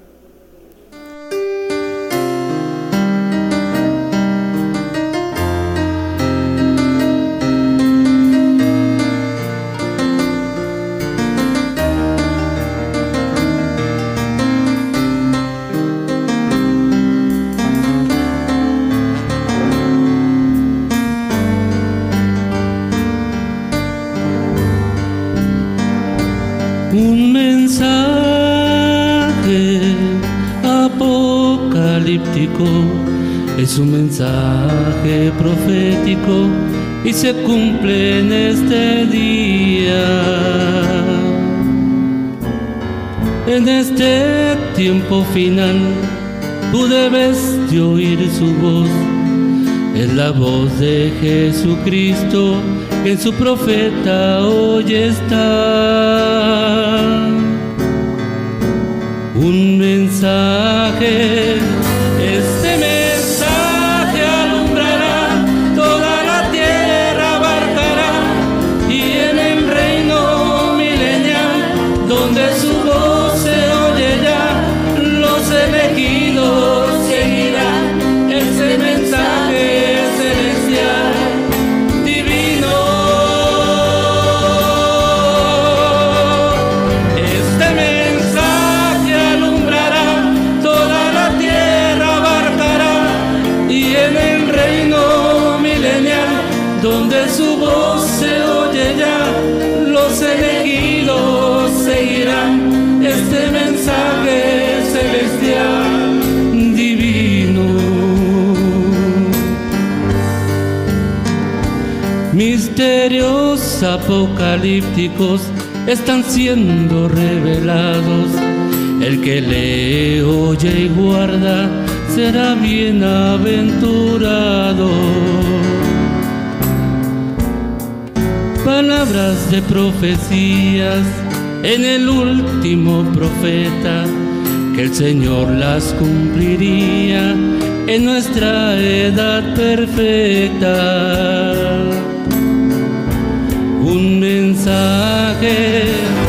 Mensaje profético y se cumple en este día. En este tiempo final, tú debes de oír su voz. Es la voz de Jesucristo que en su profeta hoy está. Un mensaje apocalípticos están siendo revelados. El que lee, oye y guarda será bienaventurado. Palabras de profecías en el último profeta, que el Señor las cumpliría en nuestra edad perfecta. mensaje.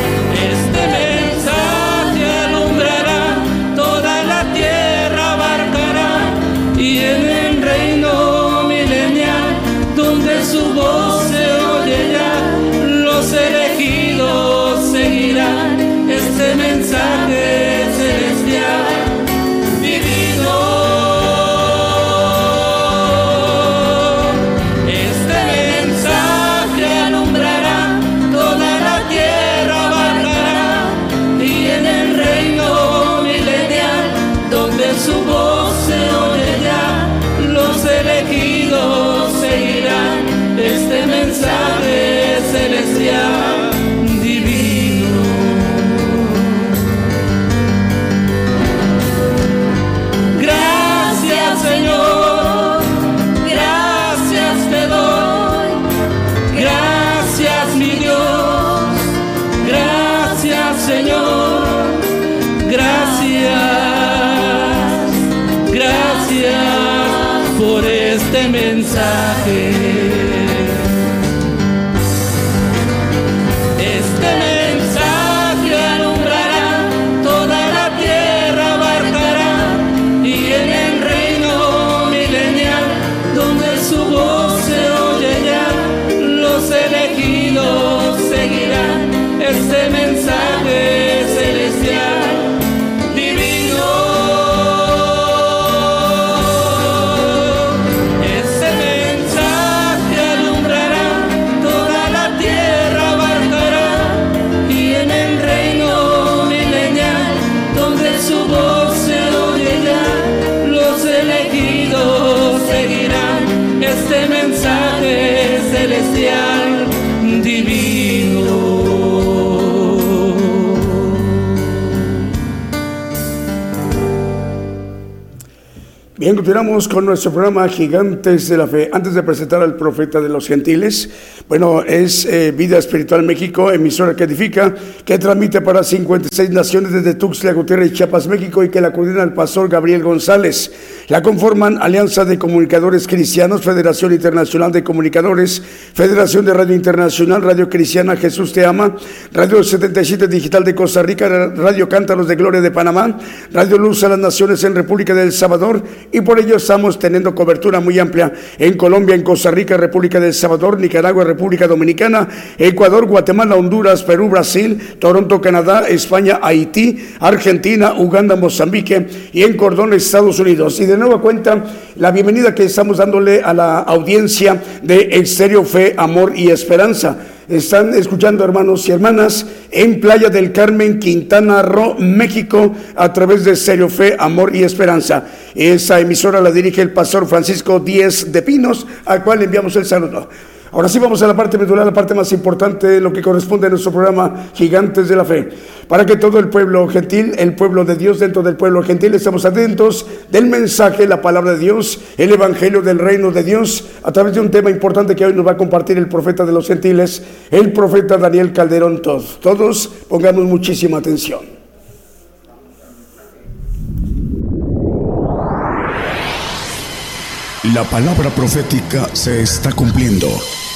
Bien, continuamos con nuestro programa Gigantes de la Fe. Antes de presentar al profeta de los gentiles, bueno, es eh, Vida Espiritual México, emisora que edifica, que transmite para 56 naciones desde Tuxtla Gutiérrez, Chiapas, México, y que la coordina el pastor Gabriel González. La conforman Alianza de Comunicadores Cristianos, Federación Internacional de Comunicadores, Federación de Radio Internacional, Radio Cristiana Jesús Te Ama, Radio 77 Digital de Costa Rica, Radio Cántaros de Gloria de Panamá, Radio Luz a las Naciones en República del Salvador, y por ello estamos teniendo cobertura muy amplia en Colombia, en Costa Rica, República del Salvador, Nicaragua, República Dominicana, Ecuador, Guatemala, Honduras, Perú, Brasil, Toronto, Canadá, España, Haití, Argentina, Uganda, Mozambique y en Cordón, Estados Unidos. Nueva cuenta, la bienvenida que estamos dándole a la audiencia de Exterior Fe, Amor y Esperanza. Están escuchando hermanos y hermanas en Playa del Carmen, Quintana Roo, México, a través de Serio Fe, Amor y Esperanza. Esa emisora la dirige el pastor Francisco Díez de Pinos, al cual enviamos el saludo. Ahora sí vamos a la parte medular, la parte más importante, de lo que corresponde a nuestro programa Gigantes de la Fe. Para que todo el pueblo gentil, el pueblo de Dios dentro del pueblo gentil, estemos atentos del mensaje, la palabra de Dios, el evangelio del reino de Dios, a través de un tema importante que hoy nos va a compartir el profeta de los gentiles, el profeta Daniel Calderón. Todos, todos pongamos muchísima atención. La palabra profética se está cumpliendo.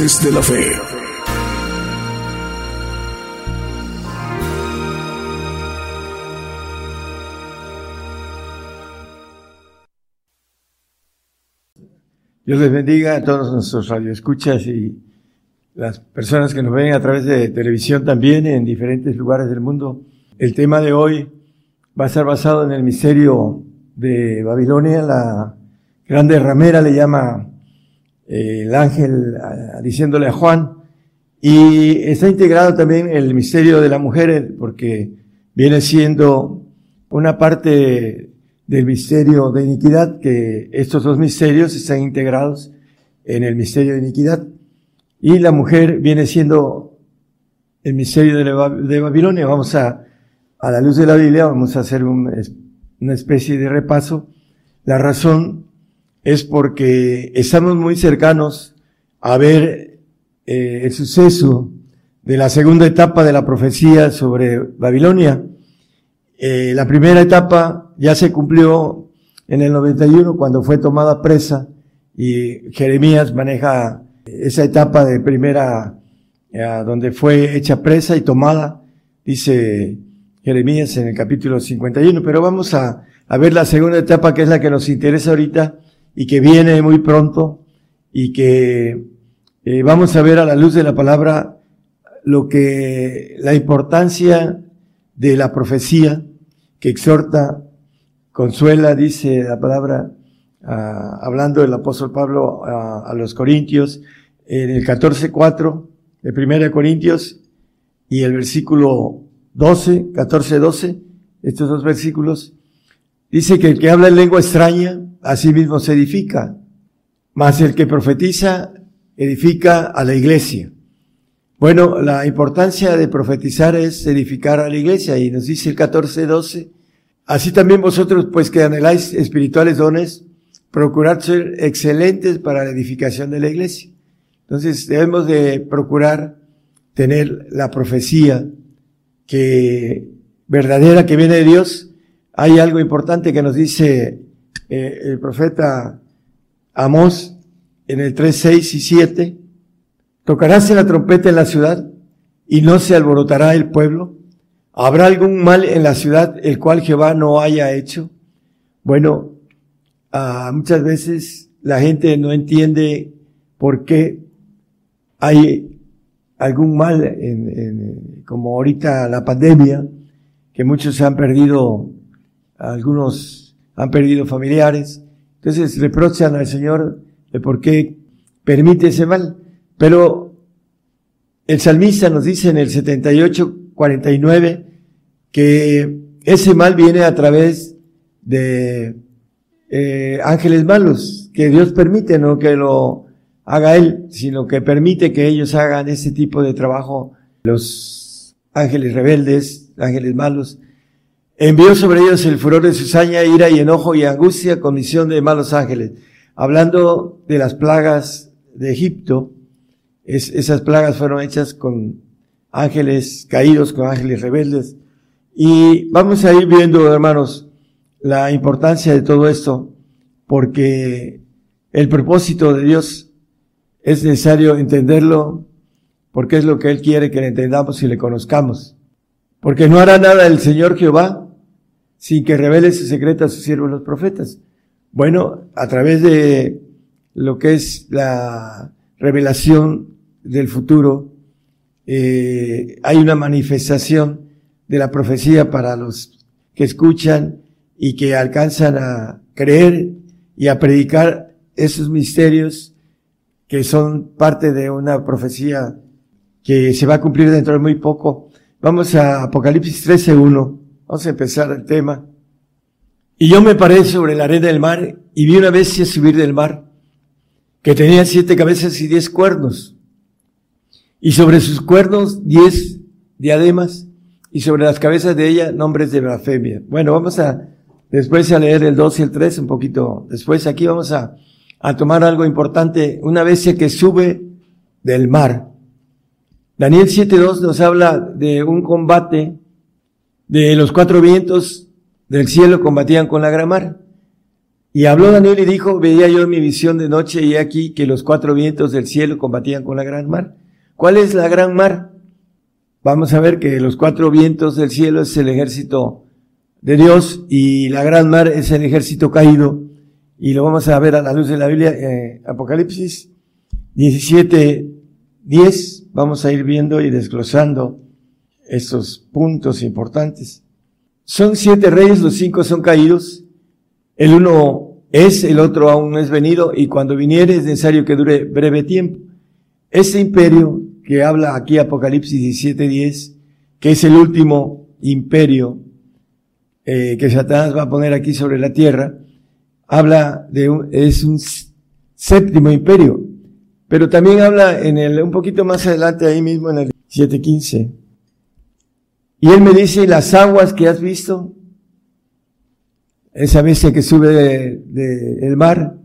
De la Fe. Dios les bendiga a todos nuestros radioescuchas y las personas que nos ven a través de televisión también en diferentes lugares del mundo. El tema de hoy va a estar basado en el misterio de Babilonia, la grande ramera le llama eh, el ángel diciéndole a Juan, y está integrado también el misterio de la mujer porque viene siendo una parte del misterio de iniquidad, que estos dos misterios están integrados en el misterio de iniquidad. Y la mujer viene siendo el misterio de, Babilonia. Vamos a, a la luz de la Biblia, vamos a hacer una especie de repaso. La razón es porque estamos muy cercanos a ver eh, el suceso de la segunda etapa de la profecía sobre Babilonia. Eh, la primera etapa ya se cumplió en el 91 cuando fue tomada presa y Jeremías maneja esa etapa de primera eh, donde fue hecha presa y tomada, dice Jeremías en el capítulo 51. Pero vamos a, a ver la segunda etapa que es la que nos interesa ahorita y que viene muy pronto y que eh, vamos a ver a la luz de la palabra lo que la importancia de la profecía que exhorta, consuela, dice la palabra, hablando del apóstol Pablo a, los Corintios, en el 14.4 de 1 Corintios y el versículo 12, 14, 12, estos dos versículos, dice que el que habla en lengua extraña, a sí mismo se edifica, mas el que profetiza edifica a la iglesia. Bueno, la importancia de profetizar es edificar a la iglesia y nos dice el 14:12, así también vosotros pues que anheláis espirituales dones, procurad ser excelentes para la edificación de la iglesia. Entonces debemos de procurar tener la profecía que verdadera que viene de Dios. Hay algo importante que nos dice eh, el profeta Amós en el 3, 6 y 7 ¿Tocaráse la trompeta en la ciudad y no se alborotará el pueblo? ¿Habrá algún mal en la ciudad el cual Jehová no haya hecho? Bueno, ah, muchas veces la gente no entiende por qué hay algún mal, en, como ahorita la pandemia, que muchos han perdido, algunos han perdido familiares. Entonces reprochan al Señor de por qué permite ese mal. Pero el salmista nos dice en el 78, 49 que ese mal viene a través de eh, ángeles malos, que Dios permite, no que lo haga Él, sino que permite que ellos hagan ese tipo de trabajo, los ángeles rebeldes, ángeles malos. Envió sobre ellos el furor de su saña, ira y enojo y angustia, comisión de malos ángeles. Hablando de las plagas de Egipto, esas plagas fueron hechas con ángeles caídos, con ángeles rebeldes. Y vamos a ir viendo, hermanos, la importancia de todo esto, porque el propósito de Dios es necesario entenderlo, porque es lo que Él quiere que le entendamos y le conozcamos. Porque no hará nada el Señor Jehová sin que revele su secreto a sus siervos los profetas. Bueno, a través de lo que es la revelación del futuro, eh, hay una manifestación de la profecía para los que escuchan y que alcanzan a creer y a predicar esos misterios que son parte de una profecía que se va a cumplir dentro de muy poco. Vamos a Apocalipsis 13.1. Vamos a empezar el tema. Y yo me paré sobre la arena del mar y vi una bestia subir del mar que tenía siete cabezas y diez cuernos y sobre sus cuernos diez diademas, y sobre las cabezas de ella nombres de blasfemia. Bueno, vamos a después a leer el 2 y el 3 un poquito después. Aquí vamos a, a tomar algo importante, una bestia que sube del mar. Daniel 7.2 nos habla de un combate de los cuatro vientos del cielo combatían con la gran mar. Y habló Daniel y dijo, veía yo mi visión de noche y aquí que los cuatro vientos del cielo combatían con la gran mar. ¿Cuál es la gran mar? Vamos a ver que los cuatro vientos del cielo es el ejército de Dios y la gran mar es el ejército caído. Y lo vamos a ver a la luz de la Biblia, eh, Apocalipsis 17, 10. Vamos a ir viendo y desglosando estos puntos importantes. Son siete reyes, los cinco son caídos el uno es, el otro aún no es venido, y cuando viniere es necesario que dure breve tiempo. Ese imperio que habla aquí Apocalipsis 17:10, que es el último imperio eh, que Satanás va a poner aquí sobre la tierra, habla de un, es un séptimo imperio, pero también habla en el, un poquito más adelante ahí mismo en el 7:15. Y él me dice, las aguas que has visto, esa bestia que sube del de, mar,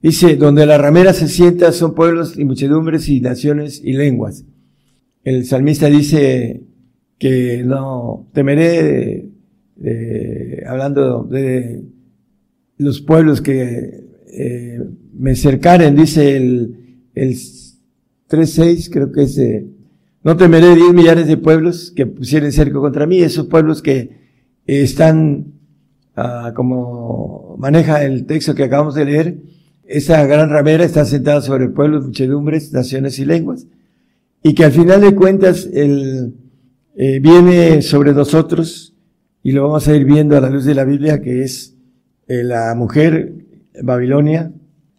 dice, donde la ramera se sienta son pueblos y muchedumbres y naciones y lenguas. El salmista dice que no temeré, hablando de los pueblos que eh, me cercaren, dice el, el 3.6, creo que es, no temeré diez millares de pueblos que pusieren cerco contra mí, esos pueblos que están Ah, como maneja el texto que acabamos de leer, esa gran ramera está sentada sobre pueblos, muchedumbres, naciones y lenguas, y que al final de cuentas eh, viene sobre nosotros, y lo vamos a ir viendo a la luz de la Biblia, que es eh, la mujer Babilonia,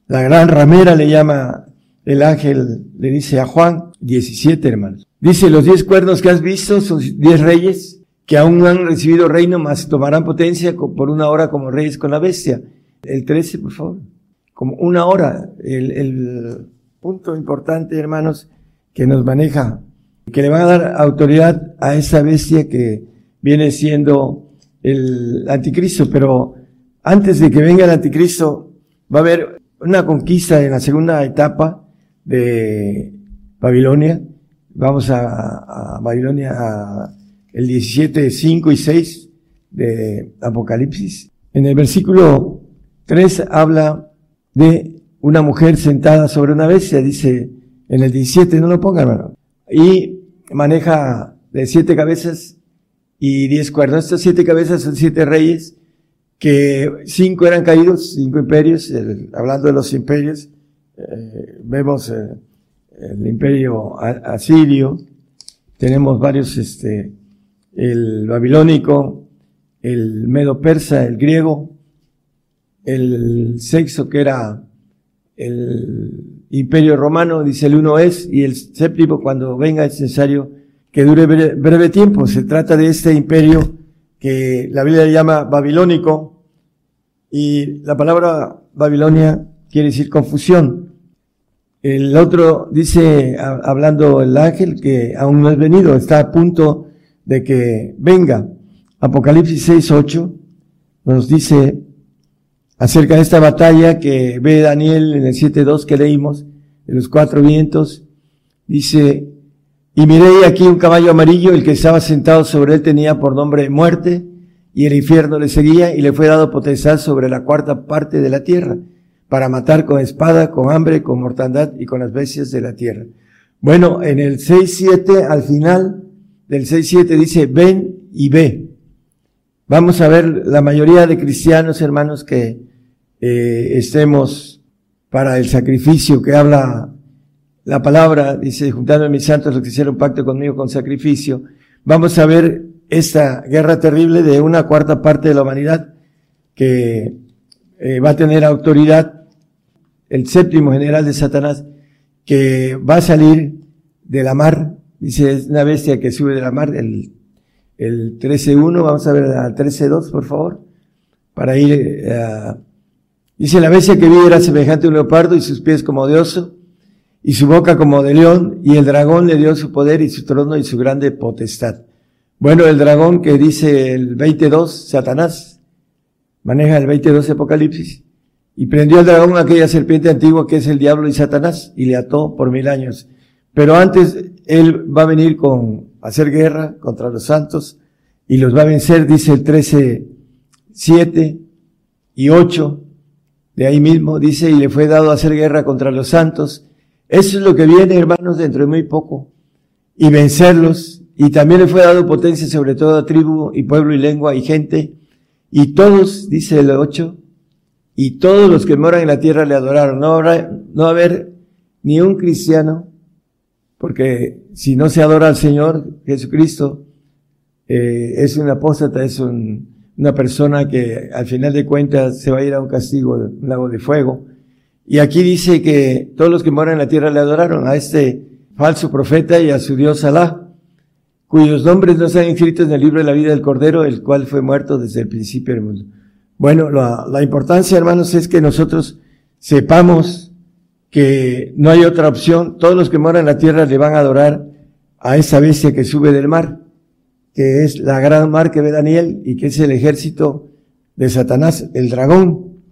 la gran ramera le llama el ángel, le dice a Juan, 17 hermanos. Dice, los diez cuernos que has visto son diez reyes, que aún no han recibido reino, mas tomarán potencia por una hora como reyes con la bestia. El 13, por favor. Como una hora. El, el punto importante, hermanos, que nos maneja, que le van a dar autoridad a esa bestia que viene siendo el anticristo. Pero antes de que venga el anticristo, va a haber una conquista en la segunda etapa de Babilonia. Vamos a, a Babilonia a el 17, 5 y 6 de Apocalipsis. En el versículo 3 habla de una mujer sentada sobre una bestia, dice en el 17, no lo pongan, hermano. Y maneja de siete cabezas y diez cuernos. Estas siete cabezas son siete reyes, que cinco eran caídos, cinco imperios, hablando de los imperios, eh, vemos eh, el imperio asirio, tenemos varios este, el babilónico, el medo persa, el griego, el sexo que era el imperio romano, dice el uno es, y el séptimo cuando venga es necesario que dure breve, tiempo. Se trata de este imperio que la Biblia llama babilónico, y la palabra Babilonia quiere decir confusión. El otro dice, hablando el ángel, que aún no es venido, está a punto de que venga. Apocalipsis 6, 8 nos dice acerca de esta batalla que ve Daniel en el 7.2 que leímos, de los cuatro vientos, dice, y miré aquí un caballo amarillo, el que estaba sentado sobre él tenía por nombre muerte, y el infierno le seguía, y le fue dado potestad sobre la cuarta parte de la tierra, para matar con espada, con hambre, con mortandad y con las bestias de la tierra. Bueno, en el 6.7 al final del 6.7 dice, ven y ve. Vamos a ver la mayoría de cristianos, hermanos, que eh, estemos para el sacrificio que habla la palabra, dice, juntando a mis santos los que hicieron pacto conmigo con sacrificio. Vamos a ver esta guerra terrible de una cuarta parte de la humanidad que eh, va a tener autoridad, el séptimo general de Satanás, que va a salir de la mar Dice, es una bestia que sube de la mar, el, el 13.1, vamos a ver al 13.2, por favor, para ir eh, Dice, la bestia que vi era semejante a un leopardo y sus pies como de oso y su boca como de león y el dragón le dio su poder y su trono y su grande potestad. Bueno, el dragón que dice el 22, Satanás, maneja el 22 Apocalipsis y prendió al dragón aquella serpiente antigua que es el diablo y Satanás y le ató por mil años pero antes Él va a venir con hacer guerra contra los santos y los va a vencer, dice el 13, 7 y 8 de ahí mismo, dice, y le fue dado hacer guerra contra los santos. Eso es lo que viene, hermanos, dentro de muy poco. Y vencerlos. Y también le fue dado potencia sobre toda tribu y pueblo y lengua y gente. Y todos, dice el 8, y todos los que moran en la tierra le adoraron. No habrá, no haber ni un cristiano, porque si no se adora al Señor Jesucristo, eh, es un apóstata, es una persona que al final de cuentas se va a ir a un castigo, un lago de fuego. Y aquí dice que todos los que moran en la tierra le adoraron a este falso profeta y a su Dios Alá, cuyos nombres no están inscritos en el libro de la vida del Cordero, el cual fue muerto desde el principio del mundo. Bueno, la, la importancia, hermanos, es que nosotros sepamos que no hay otra opción. Todos los que moran en la tierra le van a adorar a esa bestia que sube del mar que es la gran mar que ve Daniel y que es el ejército de Satanás, el dragón.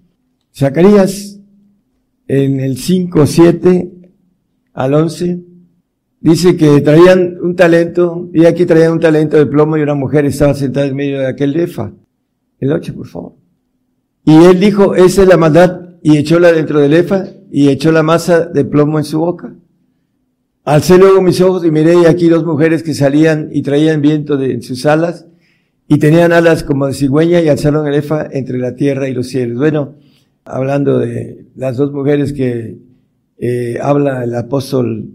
Zacarías, en el 5, 7 al 11, dice que traían un talento, y aquí traían un talento de plomo y una mujer estaba sentada en medio de aquel lefa. El 8, por favor. Y él dijo, esa es la maldad, y echóla dentro del efa, y echó la masa de plomo en su boca. Alcé luego mis ojos y miré y aquí dos mujeres que salían y traían viento de, en sus alas y tenían alas como de cigüeña y alzaron el efa entre la tierra y los cielos. Bueno, hablando de las dos mujeres que eh, habla el apóstol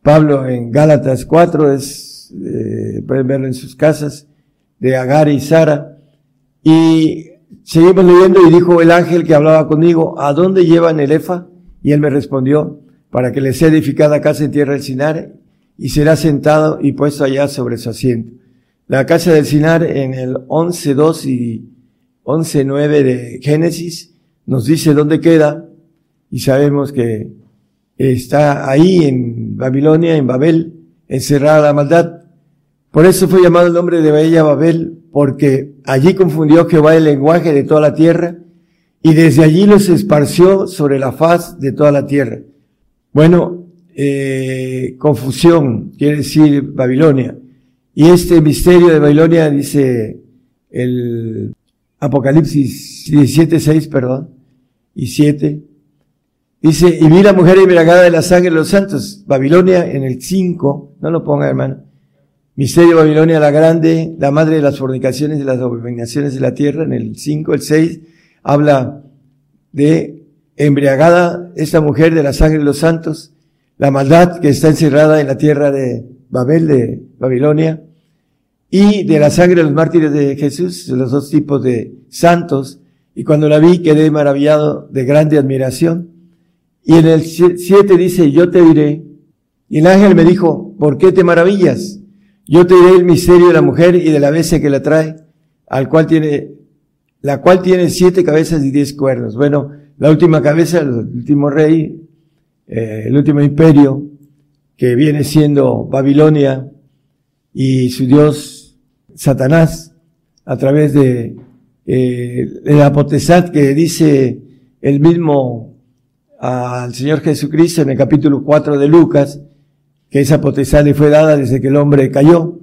Pablo en Gálatas 4, es, eh, pueden verlo en sus casas, de Agar y Sara. Y seguimos leyendo y dijo el ángel que hablaba conmigo, ¿a dónde llevan el efa? Y él me respondió, para que le sea edificada casa en tierra del Sinar, y será sentado y puesto allá sobre su asiento. La casa del Sinar en el 11.2 y 11.9 de Génesis nos dice dónde queda, y sabemos que está ahí en Babilonia, en Babel, encerrada la maldad. Por eso fue llamado el nombre de Bahía Babel, porque allí confundió Jehová el lenguaje de toda la tierra, y desde allí los esparció sobre la faz de toda la tierra. Bueno, eh, confusión quiere decir Babilonia. Y este misterio de Babilonia dice el Apocalipsis 17, 6, perdón, y 7. Dice, y vi la mujer embriagada de la sangre de los santos. Babilonia en el 5, no lo ponga hermano. Misterio Babilonia la grande, la madre de las fornicaciones y las abominaciones de la tierra. En el 5, el 6, habla de embriagada esta mujer de la sangre de los santos, la maldad que está encerrada en la tierra de Babel, de Babilonia, y de la sangre de los mártires de Jesús, los dos tipos de santos, y cuando la vi quedé maravillado de grande admiración. Y en el 7 dice, yo te diré, y el ángel me dijo, ¿por qué te maravillas? Yo te diré el misterio de la mujer y de la bestia que la trae, al cual tiene, la cual tiene siete cabezas y diez cuernos. Bueno, la última cabeza, el último rey, eh, el último imperio, que viene siendo Babilonia y su dios Satanás, a través de, eh, la potestad que dice el mismo al Señor Jesucristo en el capítulo 4 de Lucas, que esa potestad le fue dada desde que el hombre cayó.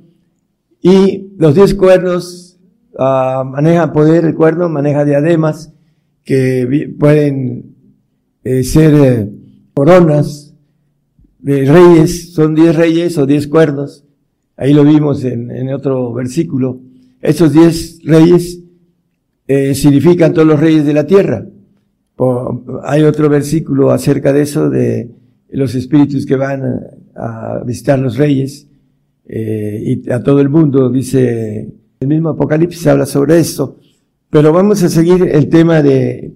Y los diez cuernos uh, manejan poder, el cuerno maneja diademas, que pueden eh, ser eh, coronas de reyes, son diez reyes o diez cuernos. Ahí lo vimos en, otro versículo. Esos diez reyes eh, significan todos los reyes de la tierra. hay otro versículo acerca de eso, de los espíritus que van a, visitar los reyes y a todo el mundo, dice el mismo Apocalipsis habla sobre esto. Pero vamos a seguir el tema de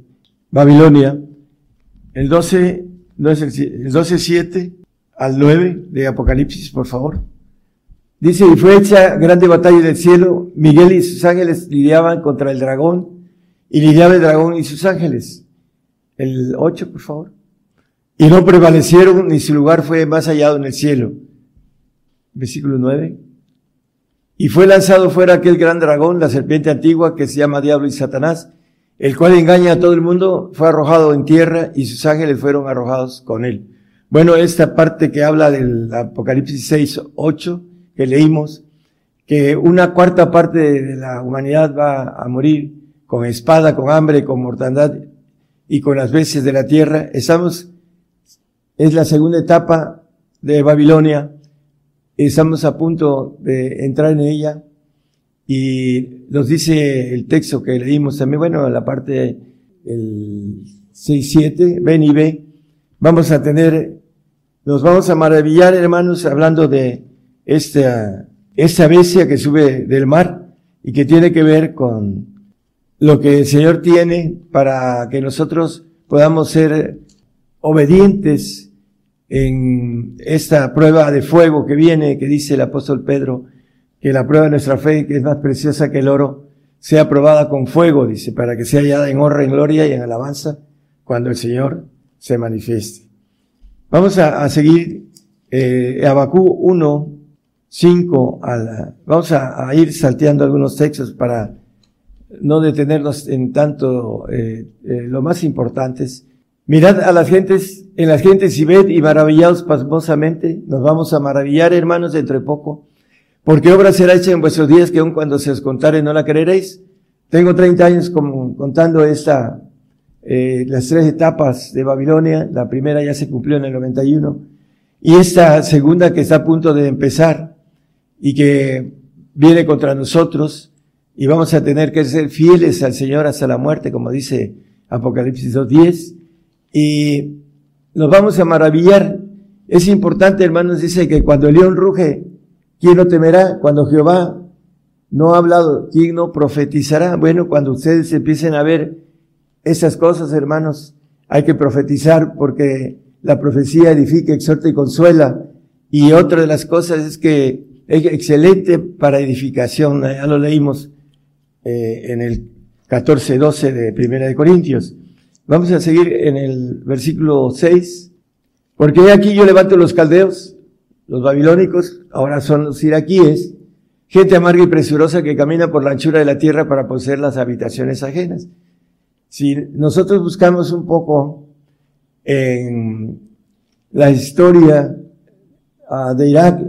Babilonia. El 12, no es el, 12, 7 al 9 de Apocalipsis, por favor. Dice, y fue hecha grande batalla del cielo, Miguel y sus ángeles lidiaban contra el dragón, y lidiaba el dragón y sus ángeles. El 8, por favor. Y no prevalecieron, ni su lugar fue más hallado en el cielo. Versículo 9. Y fue lanzado fuera aquel gran dragón, la serpiente antigua que se llama Diablo y Satanás, el cual engaña a todo el mundo, fue arrojado en tierra y sus ángeles fueron arrojados con él. Bueno, esta parte que habla del Apocalipsis 6, 8, que leímos, que una cuarta parte de la humanidad va a morir con espada, con hambre, con mortandad y con las veces de la tierra. Estamos, es la segunda etapa de Babilonia. Estamos a punto de entrar en ella y nos dice el texto que leímos también, bueno, la parte el 6-7, ven y ve, vamos a tener, nos vamos a maravillar, hermanos, hablando de esta, esta bestia que sube del mar y que tiene que ver con lo que el Señor tiene para que nosotros podamos ser obedientes en esta prueba de fuego que viene, que dice el apóstol Pedro, que la prueba de nuestra fe, que es más preciosa que el oro, sea probada con fuego, dice, para que sea hallada en honra, en gloria y en alabanza cuando el Señor se manifieste. Vamos a, seguir eh, Abacú 1, 5, vamos a, ir salteando algunos textos para no detenernos en tanto eh, eh, lo más importantes. Mirad a las gentes, en las gentes y ved y maravillaos pasmosamente. Nos vamos a maravillar, hermanos, dentro de poco. Porque obra será hecha en vuestros días que aun cuando se os contare no la creeréis. Tengo 30 años contando esta, eh, las tres etapas de Babilonia. La primera ya se cumplió en el 91. Y esta segunda que está a punto de empezar y que viene contra nosotros y vamos a tener que ser fieles al Señor hasta la muerte, como dice Apocalipsis 2.10 y nos vamos a maravillar. Es importante, hermanos, dice que cuando el león ruge, ¿quién no temerá? Cuando Jehová no ha hablado, ¿quién no profetizará? Bueno, cuando ustedes empiecen a ver esas cosas, hermanos, hay que profetizar porque la profecía edifica, exhorta y consuela. Y otra de las cosas es que es excelente para edificación. Ya lo leímos eh, en el 14-12 de Primera de Corintios. Vamos a seguir en el versículo 6. Porque aquí yo levanto los caldeos, los babilónicos, ahora son los iraquíes, gente amarga y presurosa que camina por la anchura de la tierra para poseer las habitaciones ajenas. Si nosotros buscamos un poco en la historia ah, de Irak,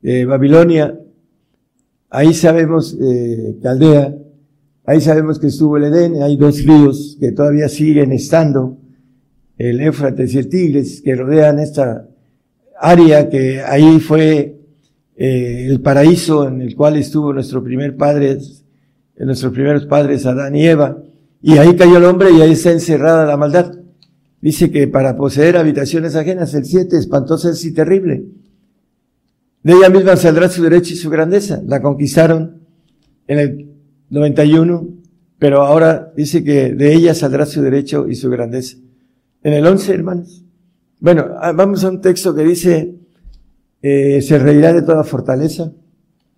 de Babilonia, ahí sabemos, eh, Caldea, Ahí sabemos que estuvo el Edén, hay dos ríos que todavía siguen estando, el Éufrates y el Tigres, que rodean esta área que ahí fue eh, el paraíso en el cual estuvo nuestro primer padre, nuestros primeros padres Adán y Eva, y ahí cayó el hombre y ahí está encerrada la maldad. Dice que para poseer habitaciones ajenas, el siete, espantosa es y terrible. De ella misma saldrá su derecho y su grandeza. La conquistaron en el 91, pero ahora dice que de ella saldrá su derecho y su grandeza. En el 11, hermanos. Bueno, ah, vamos a un texto que dice, eh, se reirá de toda fortaleza,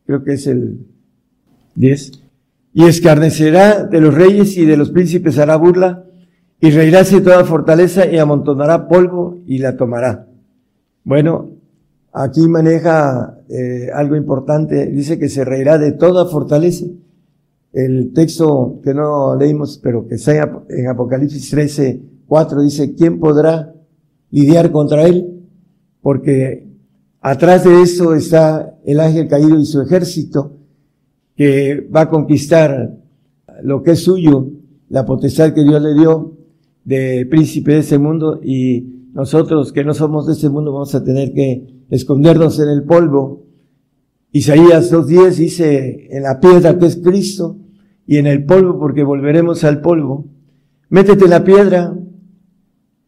creo que es el 10, y escarnecerá de los reyes y de los príncipes hará burla, y reiráse de toda fortaleza y amontonará polvo y la tomará. Bueno, aquí maneja eh, algo importante, dice que se reirá de toda fortaleza el texto que no leímos, pero que está en Apocalipsis 13, 4, dice, ¿quién podrá lidiar contra él? Porque atrás de eso está el ángel caído y su ejército, que va a conquistar lo que es suyo, la potestad que Dios le dio de príncipe de ese mundo, y nosotros que no somos de ese mundo vamos a tener que escondernos en el polvo. Isaías 2.10 dice, en la piedra que es Cristo, y en el polvo porque volveremos al polvo. Métete en la piedra,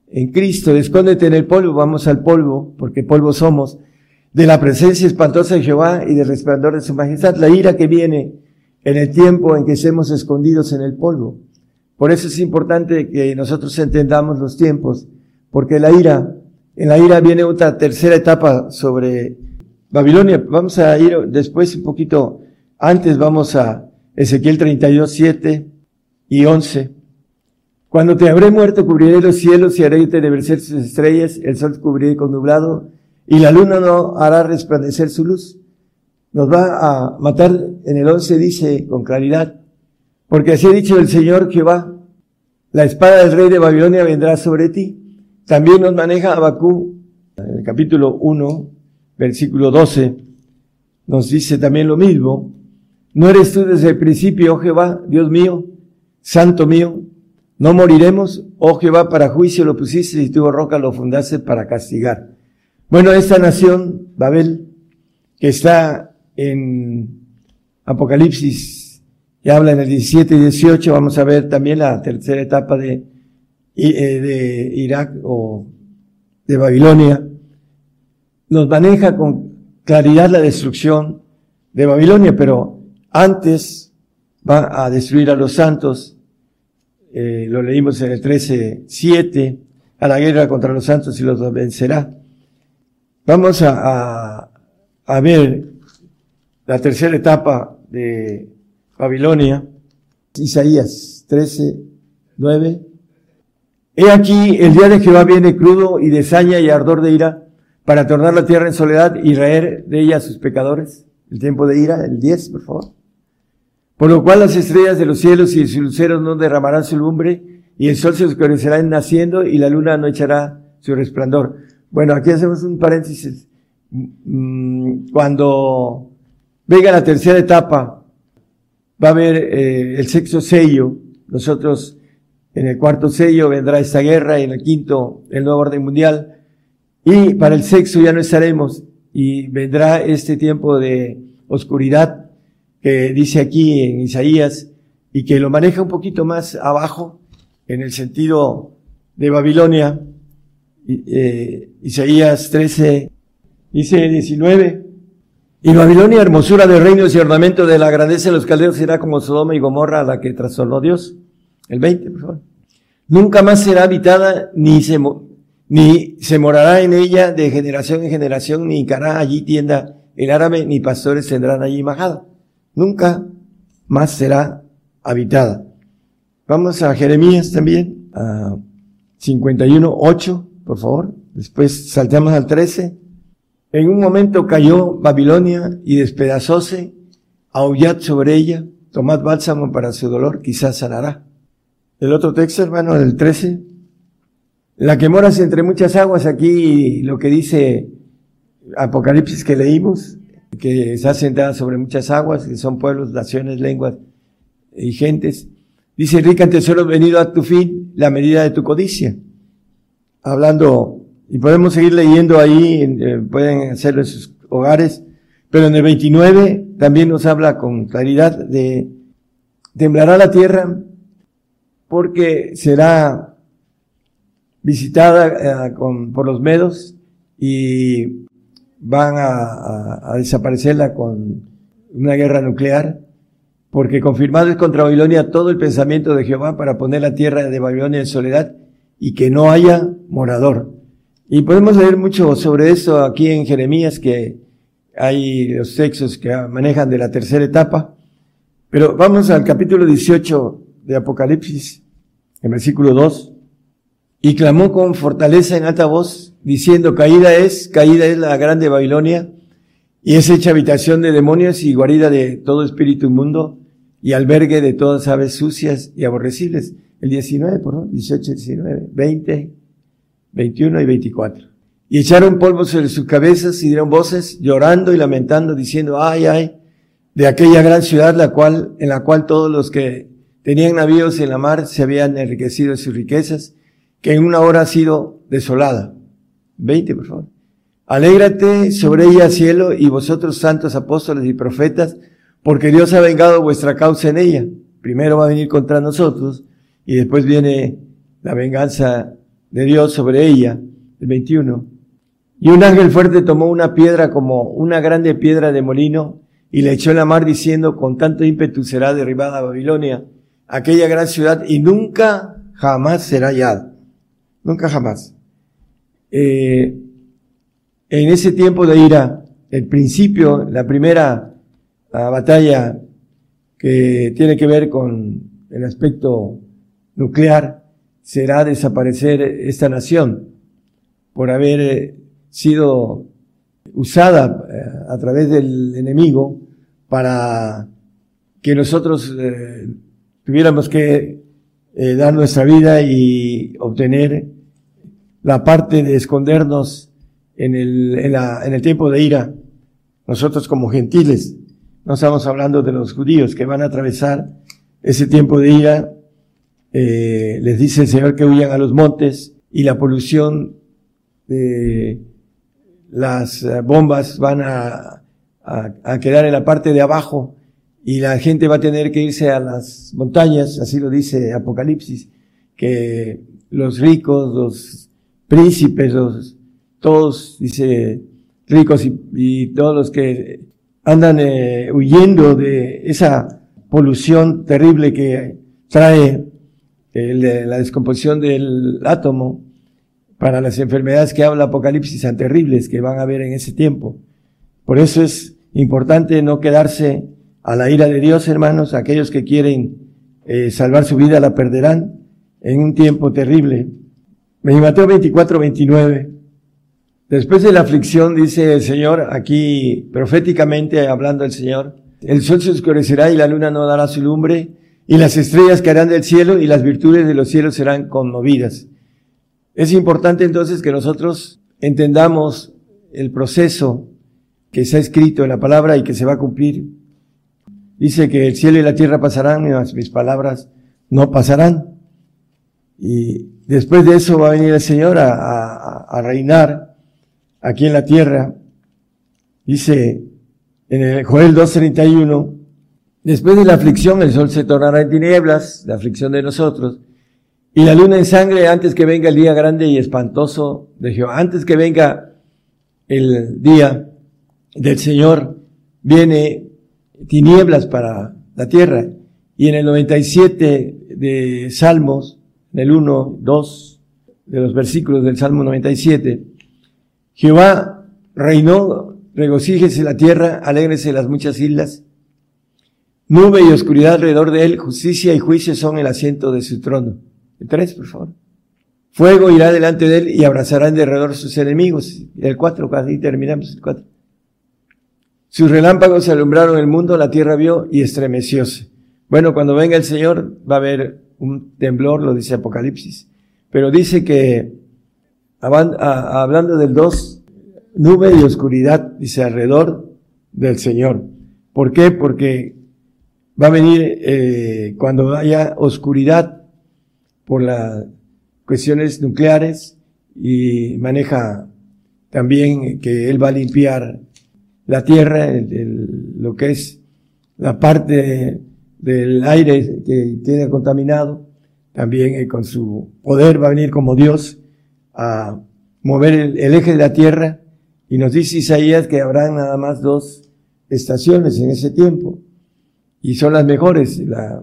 en Cristo, escóndete en el polvo, vamos al polvo, porque polvo somos, de la presencia espantosa de Jehová y del resplandor de su majestad, la ira que viene en el tiempo en que estemos escondidos en el polvo. Por eso es importante que nosotros entendamos los tiempos, porque la ira, en la ira viene otra tercera etapa sobre Babilonia. Vamos a ir después un poquito antes, vamos a Ezequiel 32, 7 y 11. Cuando te habré muerto, cubriré los cielos y haré tenebricer sus estrellas, el sol cubriré con nublado, y la luna no hará resplandecer su luz. Nos va a matar, en el 11 dice con claridad, porque así ha dicho el Señor Jehová, la espada del rey de Babilonia vendrá sobre ti. También nos maneja Abacú, en el capítulo 1, versículo 12, nos dice también lo mismo, ¿No eres tú desde el principio, oh Jehová, Dios mío, santo mío? No moriremos, oh Jehová, para juicio lo pusiste y tuvo roca lo fundaste para castigar. Bueno, esta nación, Babel, que está en Apocalipsis, y habla en el 17 y 18, vamos a ver también la tercera etapa de, eh, de Irak o de Babilonia, nos maneja con claridad la destrucción de Babilonia, pero antes va a destruir a los santos, eh, lo leímos en el 13.7, a la guerra contra los santos y los vencerá. Vamos a, a, ver la tercera etapa de Babilonia, Isaías 13, 9. He aquí, el día de Jehová viene crudo y de saña y ardor de ira para tornar la tierra en soledad y raer de ella a sus pecadores. El tiempo de ira, el 10, por favor. Por lo cual las estrellas de los cielos y sus luceros no derramarán su lumbre y el sol se oscurecerá en naciendo y la luna no echará su resplandor. Bueno, aquí hacemos un paréntesis. Mm, cuando venga la tercera etapa, va a haber eh, el sexto sello. Nosotros, en el cuarto sello vendrá esta guerra y en el quinto el nuevo orden mundial. Y para el sexto ya no estaremos y vendrá este tiempo de oscuridad que dice aquí en Isaías y que lo maneja un poquito más abajo en el sentido de Babilonia eh, Isaías 13, dice 19. Y Babilonia, hermosura de reinos y ornamento de la grandeza de los caldeos, será como Sodoma y Gomorra a la que trastornó Dios. El 20, por favor. Nunca más será habitada, ni se, ni se morará en ella de generación en generación, ni hará allí tienda el árabe, ni pastores tendrán allí majada. Nunca más será habitada. Vamos a Jeremías también, a 51, 8 por favor. Después saltamos al 13. En un momento cayó Babilonia y despedazóse, aullad sobre ella, tomad bálsamo para su dolor, quizás sanará. El otro texto, hermano, del 13. La que moras entre muchas aguas, aquí lo que dice Apocalipsis que leímos, que está sentada sobre muchas aguas, que son pueblos, naciones, lenguas y gentes. Dice, rica en tesoros venido a tu fin, la medida de tu codicia hablando, y podemos seguir leyendo ahí, eh, pueden hacerlo en sus hogares, pero en el 29 también nos habla con claridad de temblará la tierra porque será visitada eh, con, por los medos y van a, a, desaparecerla con una guerra nuclear, porque confirmado es contra Babilonia todo el pensamiento de Jehová para poner la tierra de Babilonia en soledad y que no haya morador. Y podemos leer mucho sobre eso aquí en Jeremías, que hay los textos que manejan de la tercera etapa. Pero vamos al capítulo 18 de Apocalipsis, en versículo 2. Y clamó con fortaleza en alta voz, diciendo, caída es, caída es la grande Babilonia, y es hecha habitación de demonios y guarida de todo espíritu inmundo, y albergue de todas aves sucias y aborrecibles el 19, por favor, 18, 19, 20, 21 y 24. Y echaron polvo sobre sus cabezas y dieron voces llorando y lamentando diciendo, ay, ay, de aquella gran ciudad la cual, en la cual todos los que tenían navíos en la mar se habían enriquecido de sus riquezas, que en una hora ha sido desolada. 20, por favor. Alégrate sobre ella, cielo, y vosotros santos apóstoles y profetas, porque Dios ha vengado vuestra causa en ella. Primero va a venir contra nosotros, y después viene la venganza de Dios sobre ella, el 21. Y un ángel fuerte tomó una piedra como una grande piedra de molino y le echó en la mar diciendo, con tanto ímpetu será derribada Babilonia, aquella gran ciudad, y nunca jamás será hallada. Nunca jamás. Eh, en ese tiempo de ira, el principio, la primera batalla que tiene que ver con el aspecto nuclear será desaparecer esta nación por haber eh, sido usada eh, a través del enemigo para que nosotros tuviéramos que dar nuestra vida y obtener la parte de escondernos en el, en, la, en el tiempo de ira. Nosotros como gentiles, no estamos hablando de los judíos que van a atravesar ese tiempo de ira eh, les dice el Señor que huyan a los montes y la polución de las eh, bombas van a, a, quedar en la parte de abajo y la gente va a tener que irse a las montañas, así lo dice Apocalipsis, que los ricos, los príncipes, los, todos, dice, ricos y, todos los que andan eh, huyendo de esa polución terrible que trae la descomposición del átomo para las enfermedades que habla Apocalipsis tan terribles que van a haber en ese tiempo. Por eso es importante no quedarse a la ira de Dios, hermanos. Aquellos que quieren eh, salvar su vida la perderán en un tiempo terrible. En Mateo 24, 29. Después de la aflicción, dice el Señor, aquí proféticamente hablando el Señor, el sol se oscurecerá y la luna no dará su lumbre y las estrellas caerán del cielo y las virtudes de los cielos serán conmovidas. Es importante entonces que nosotros entendamos el proceso que ha escrito en la palabra y que se va a cumplir. Dice que el cielo y la tierra pasarán, y mis palabras no pasarán. Y después de eso va a venir el Señor a, a reinar aquí en la tierra. Dice en el Joel 2.31, Después de la aflicción, el sol se tornará en tinieblas, la aflicción de nosotros, y la luna en sangre antes que venga el día grande y espantoso de Jehová. Antes que venga el día del Señor, viene tinieblas para la tierra. Y en el 97 de Salmos, en el 1, 2 de los versículos del Salmo 97, Jehová reinó, regocíjese la tierra, alégrese las muchas islas, Nube y oscuridad alrededor de él, justicia y juicio son el asiento de su trono. El tres, por favor. Fuego irá delante de él y abrazará en derredor sus enemigos. El cuatro, casi terminamos el cuatro. Sus relámpagos alumbraron el mundo, la tierra vio y estremecióse. Bueno, cuando venga el Señor va a haber un temblor, lo dice Apocalipsis. Pero dice que, hablando del dos, nube y oscuridad, dice alrededor del Señor. ¿Por qué? Porque va a venir eh, cuando haya oscuridad por las cuestiones nucleares y maneja también que él va a limpiar la tierra, lo que es la parte del aire que tiene contaminado, también eh, con su poder va a venir como Dios a mover el, eje de la tierra y nos dice Isaías que habrá nada más dos estaciones en ese tiempo y son las mejores, la,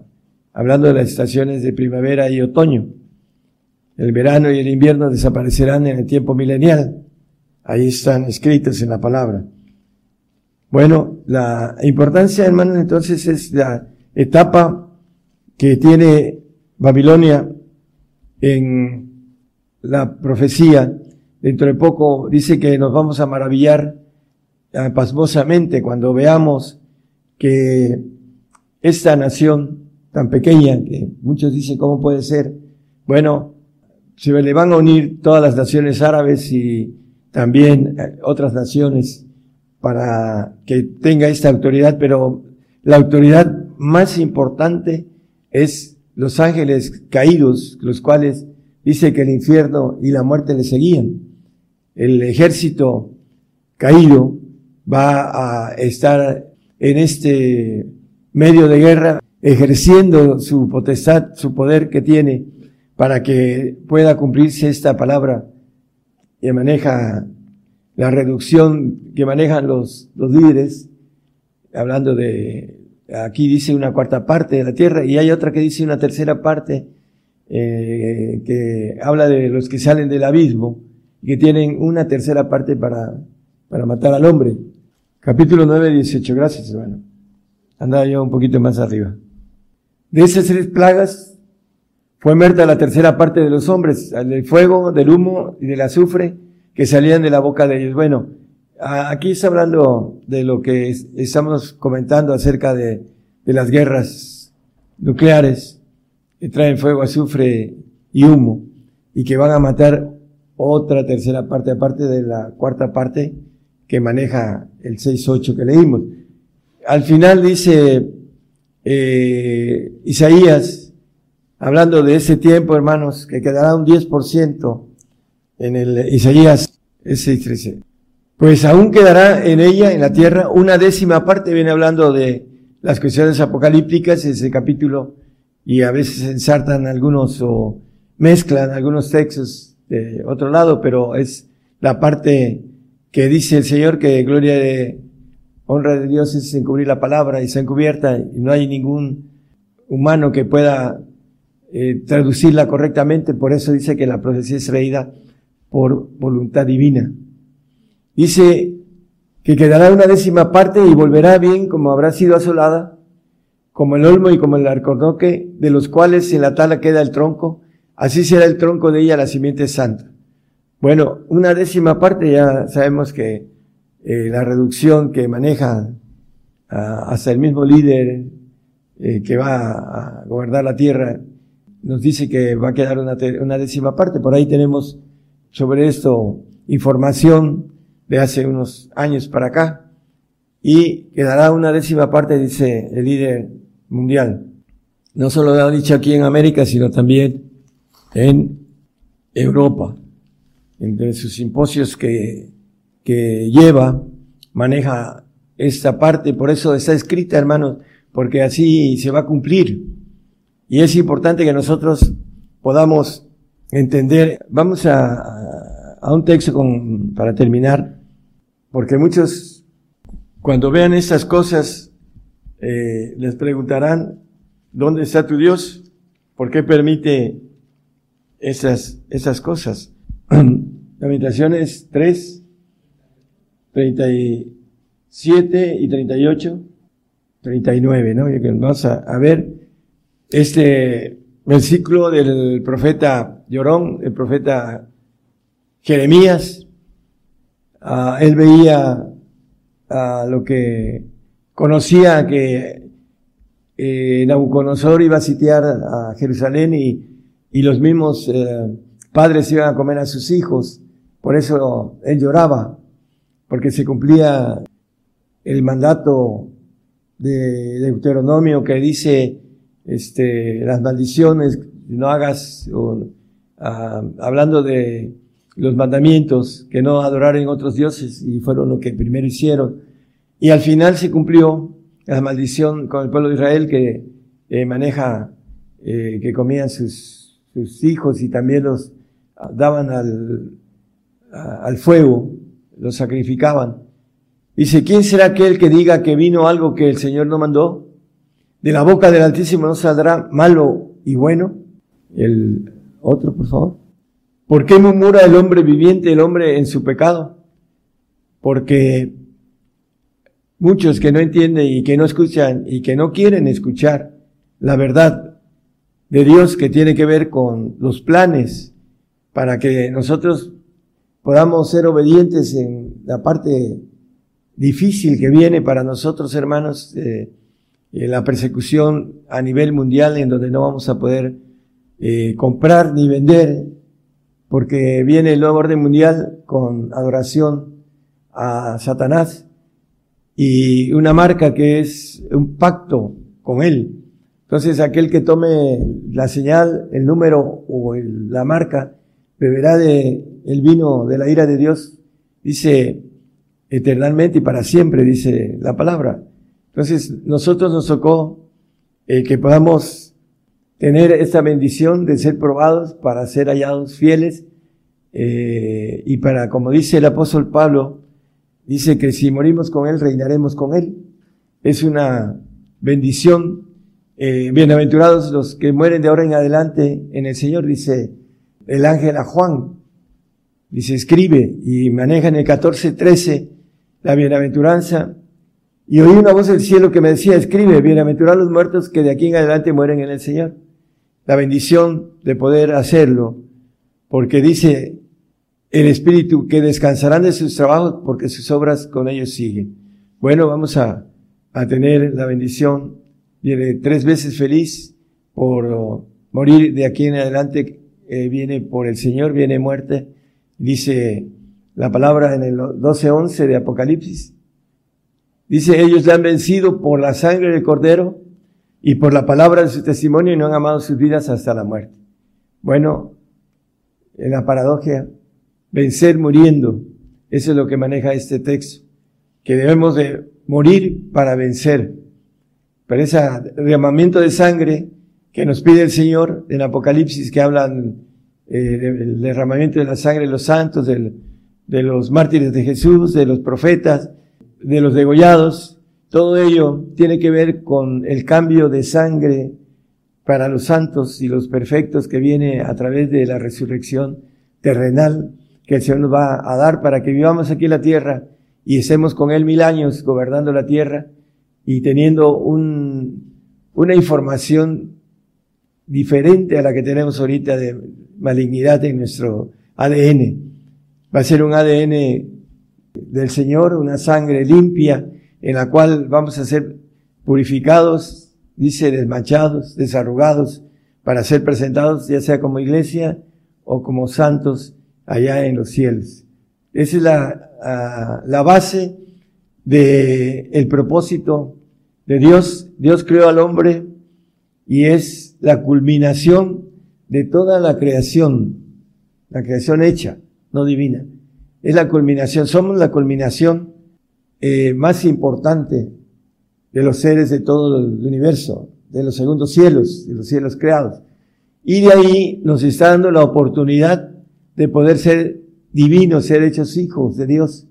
hablando de las estaciones de primavera y otoño. El verano y el invierno desaparecerán en el tiempo milenial. Ahí están escritos en la palabra. Bueno, la importancia, hermanos, entonces es la etapa que tiene Babilonia en la profecía. Dentro de poco dice que nos vamos a maravillar eh, pasmosamente cuando veamos que esta nación tan pequeña que muchos dicen cómo puede ser, bueno, se le van a unir todas las naciones árabes y también eh, otras naciones para que tenga esta autoridad, pero la autoridad más importante es los ángeles caídos, los cuales dice que el infierno y la muerte le seguían. El ejército caído va a estar en este medio de guerra, ejerciendo su potestad, su poder que tiene para que pueda cumplirse esta palabra que maneja la reducción que manejan los, los líderes, hablando de, aquí dice una cuarta parte de la tierra y hay otra que dice una tercera parte, eh, que habla de los que salen del abismo y que tienen una tercera parte para, para matar al hombre. Capítulo 9, 18. Gracias, hermano andaba yo un poquito más arriba. De esas tres plagas fue muerta la tercera parte de los hombres, del fuego, del humo y del azufre que salían de la boca de ellos. Bueno, aquí está hablando de lo que estamos comentando acerca de, las guerras nucleares que traen fuego, azufre y humo y que van a matar otra tercera parte aparte de la cuarta parte que maneja el 6-8 que leímos. Al final dice eh, Isaías hablando de ese tiempo, hermanos, que quedará un 10% en el Isaías S13. Pues aún quedará en ella, en la tierra, una décima parte, viene hablando de las cuestiones apocalípticas, ese capítulo, y a veces ensartan algunos o mezclan algunos textos de otro lado, pero es la parte que dice el Señor que gloria de honra de Dios es encubrir la palabra y se encubierta y no hay ningún humano que pueda eh, traducirla correctamente, por eso dice que la profecía es reída por voluntad divina. Dice que quedará una décima parte y volverá bien como habrá sido asolada, como el olmo y como el arcornoque, de los cuales en la tala queda el tronco, así será el tronco de ella la simiente santa. Bueno, una décima parte ya sabemos que eh, la reducción que maneja ah, hasta el mismo líder eh, que va a gobernar la tierra nos dice que va a quedar una, una décima parte. Por ahí tenemos sobre esto información de hace unos años para acá y quedará una décima parte, dice el líder mundial. No solo lo ha dicho aquí en América, sino también en Europa. Entre sus simposios que, que lleva, maneja esta parte, por eso está escrita, hermanos, porque así se va a cumplir. Y es importante que nosotros podamos entender. Vamos a, a un texto con, para terminar, porque muchos, cuando vean estas cosas, eh, les preguntarán, ¿dónde está tu Dios? ¿Por qué permite esas, esas cosas? Lamentaciones 3, 37 y 38, 39, ¿no? Vamos a, a ver este versículo del profeta Llorón, el profeta Jeremías. Uh, él veía uh, lo que conocía que eh, Nabucodonosor iba a sitiar a Jerusalén y, y los mismos eh, padres iban a comer a sus hijos. Por eso él lloraba, porque se cumplía el mandato de Deuteronomio que dice, este, las maldiciones, no hagas, ah, hablando de los mandamientos, que no adoraren otros dioses, y fueron lo que primero hicieron. Y al final se cumplió la maldición con el pueblo de Israel que eh, maneja, eh, que comían sus, sus hijos y también los ah, daban al, al fuego, los sacrificaban. Dice, ¿quién será aquel que diga que vino algo que el Señor no mandó? De la boca del Altísimo no saldrá malo y bueno. El otro, por favor. ¿Por qué murmura el hombre viviente, el hombre en su pecado? Porque muchos que no entienden y que no escuchan y que no quieren escuchar la verdad de Dios que tiene que ver con los planes para que nosotros podamos ser obedientes en la parte difícil que viene para nosotros, hermanos, eh, la persecución a nivel mundial en donde no vamos a poder eh, comprar ni vender, porque viene el nuevo orden mundial con adoración a Satanás y una marca que es un pacto con él. Entonces aquel que tome la señal, el número o la marca, beberá de el vino de la ira de Dios, dice eternamente y para siempre, dice la palabra. Entonces, nosotros nos tocó eh, que podamos tener esta bendición de ser probados para ser hallados fieles eh, y para, como dice el apóstol Pablo, dice que si morimos con Él, reinaremos con Él. Es una bendición. Eh, bienaventurados los que mueren de ahora en adelante en el Señor, dice el ángel a Juan. Dice, escribe y maneja en el 14.13 la bienaventuranza y oí una voz del cielo que me decía, escribe, bienaventurados los muertos que de aquí en adelante mueren en el Señor. La bendición de poder hacerlo, porque dice el Espíritu que descansarán de sus trabajos porque sus obras con ellos siguen. Bueno, vamos a, a tener la bendición, viene tres veces feliz por morir de aquí en adelante, eh, viene por el Señor, viene muerte, dice la palabra en el 12.11 de Apocalipsis, Dice, ellos le han vencido por la sangre del cordero, y por la palabra de su testimonio no han amado sus vidas hasta la muerte. Bueno, en la paradoja, vencer muriendo, eso es lo que maneja este texto, que debemos de morir para vencer. Pero ese derramamiento de sangre que nos pide el Señor en Apocalipsis, que hablan eh, del derramamiento de la sangre de los santos, de los mártires de Jesús, de los profetas, de los degollados, todo ello tiene que ver con el cambio de sangre para los santos y los perfectos que viene a través de la resurrección terrenal que el Señor nos va a dar para que vivamos aquí en la tierra y estemos con Él mil años gobernando la tierra y teniendo un, una información diferente a la que tenemos ahorita de malignidad en nuestro ADN. Va a ser un ADN del Señor, una sangre limpia, en la cual vamos a ser purificados, dice, desmanchados, desarrugados, para ser presentados ya sea como iglesia o como santos allá en los cielos. Esa es la, ah, la base de el propósito de Dios. Dios creó al hombre y es la culminación de toda la creación, la creación hecha, no divina. Es la culminación, somos la culminación eh, más importante de los seres de todo el universo, de los segundos cielos, de los cielos creados. Y de ahí nos está dando la oportunidad de poder ser divinos, ser hechos hijos de Dios,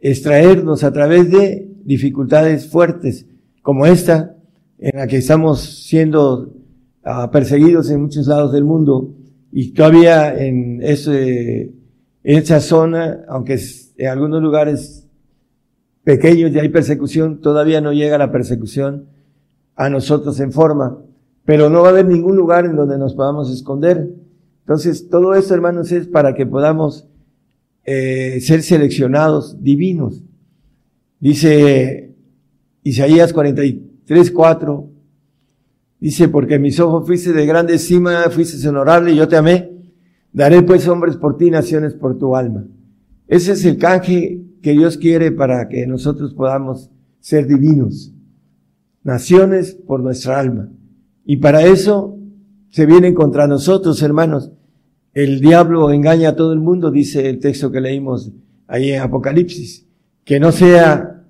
extraernos a través de dificultades fuertes como esta, en la que estamos siendo ah, perseguidos en muchos lados del mundo y todavía en ese, esa zona, aunque en algunos lugares pequeños ya hay persecución, todavía no llega la persecución a nosotros en forma, pero no va a haber ningún lugar en donde nos podamos esconder. Entonces, todo esto, hermanos, es para que podamos eh, ser seleccionados divinos. Dice Isaías 43, 4, dice, porque mis ojos fuiste de grande cima, fuiste honorable y yo te amé, daré pues hombres por ti, naciones por tu alma. Ese es el canje que Dios quiere para que nosotros podamos ser divinos. Naciones por nuestra alma. Y para eso se vienen contra nosotros, hermanos. El diablo engaña a todo el mundo, dice el texto que leímos ahí en Apocalipsis. Que no sea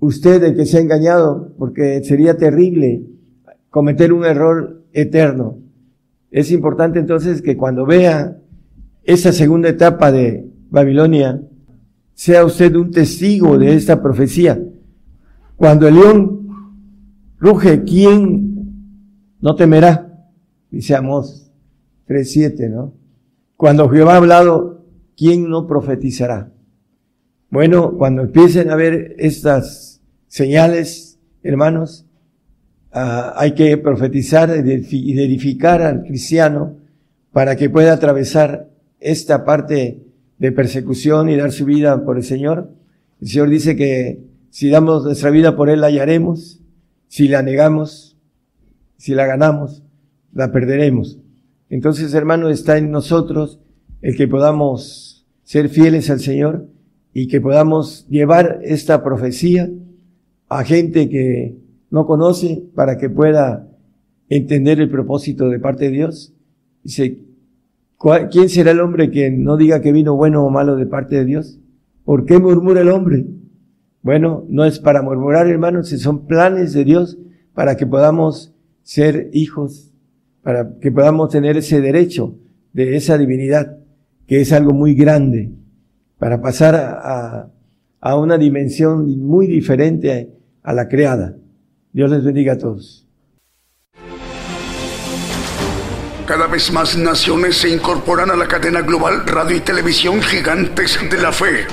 usted el que sea engañado, porque sería terrible cometer un error eterno. Es importante entonces que cuando vea esa segunda etapa de Babilonia, sea usted un testigo de esta profecía. Cuando el león ruge, ¿quién no temerá? Dice Amós 3.7, ¿no? Cuando Jehová ha hablado, ¿quién no profetizará? Bueno, cuando empiecen a ver estas señales, hermanos, ah, hay que profetizar y edificar al cristiano para que pueda atravesar esta parte de persecución y dar su vida por el Señor. El Señor dice que si damos nuestra vida por Él, la hallaremos. Si la negamos, si la ganamos, la perderemos. Entonces, hermano, está en nosotros el que podamos ser fieles al Señor y que podamos llevar esta profecía a gente que no conoce para que pueda entender el propósito de parte de Dios. Dice, ¿Quién será el hombre que no diga que vino bueno o malo de parte de Dios? ¿Por qué murmura el hombre? Bueno, no es para murmurar, hermanos, son planes de Dios para que podamos ser hijos, para que podamos tener ese derecho de esa divinidad, que es algo muy grande, para pasar a, a una dimensión muy diferente a la creada. Dios les bendiga a todos. Cada vez más naciones se incorporan a la cadena global radio y televisión gigantes de la fe,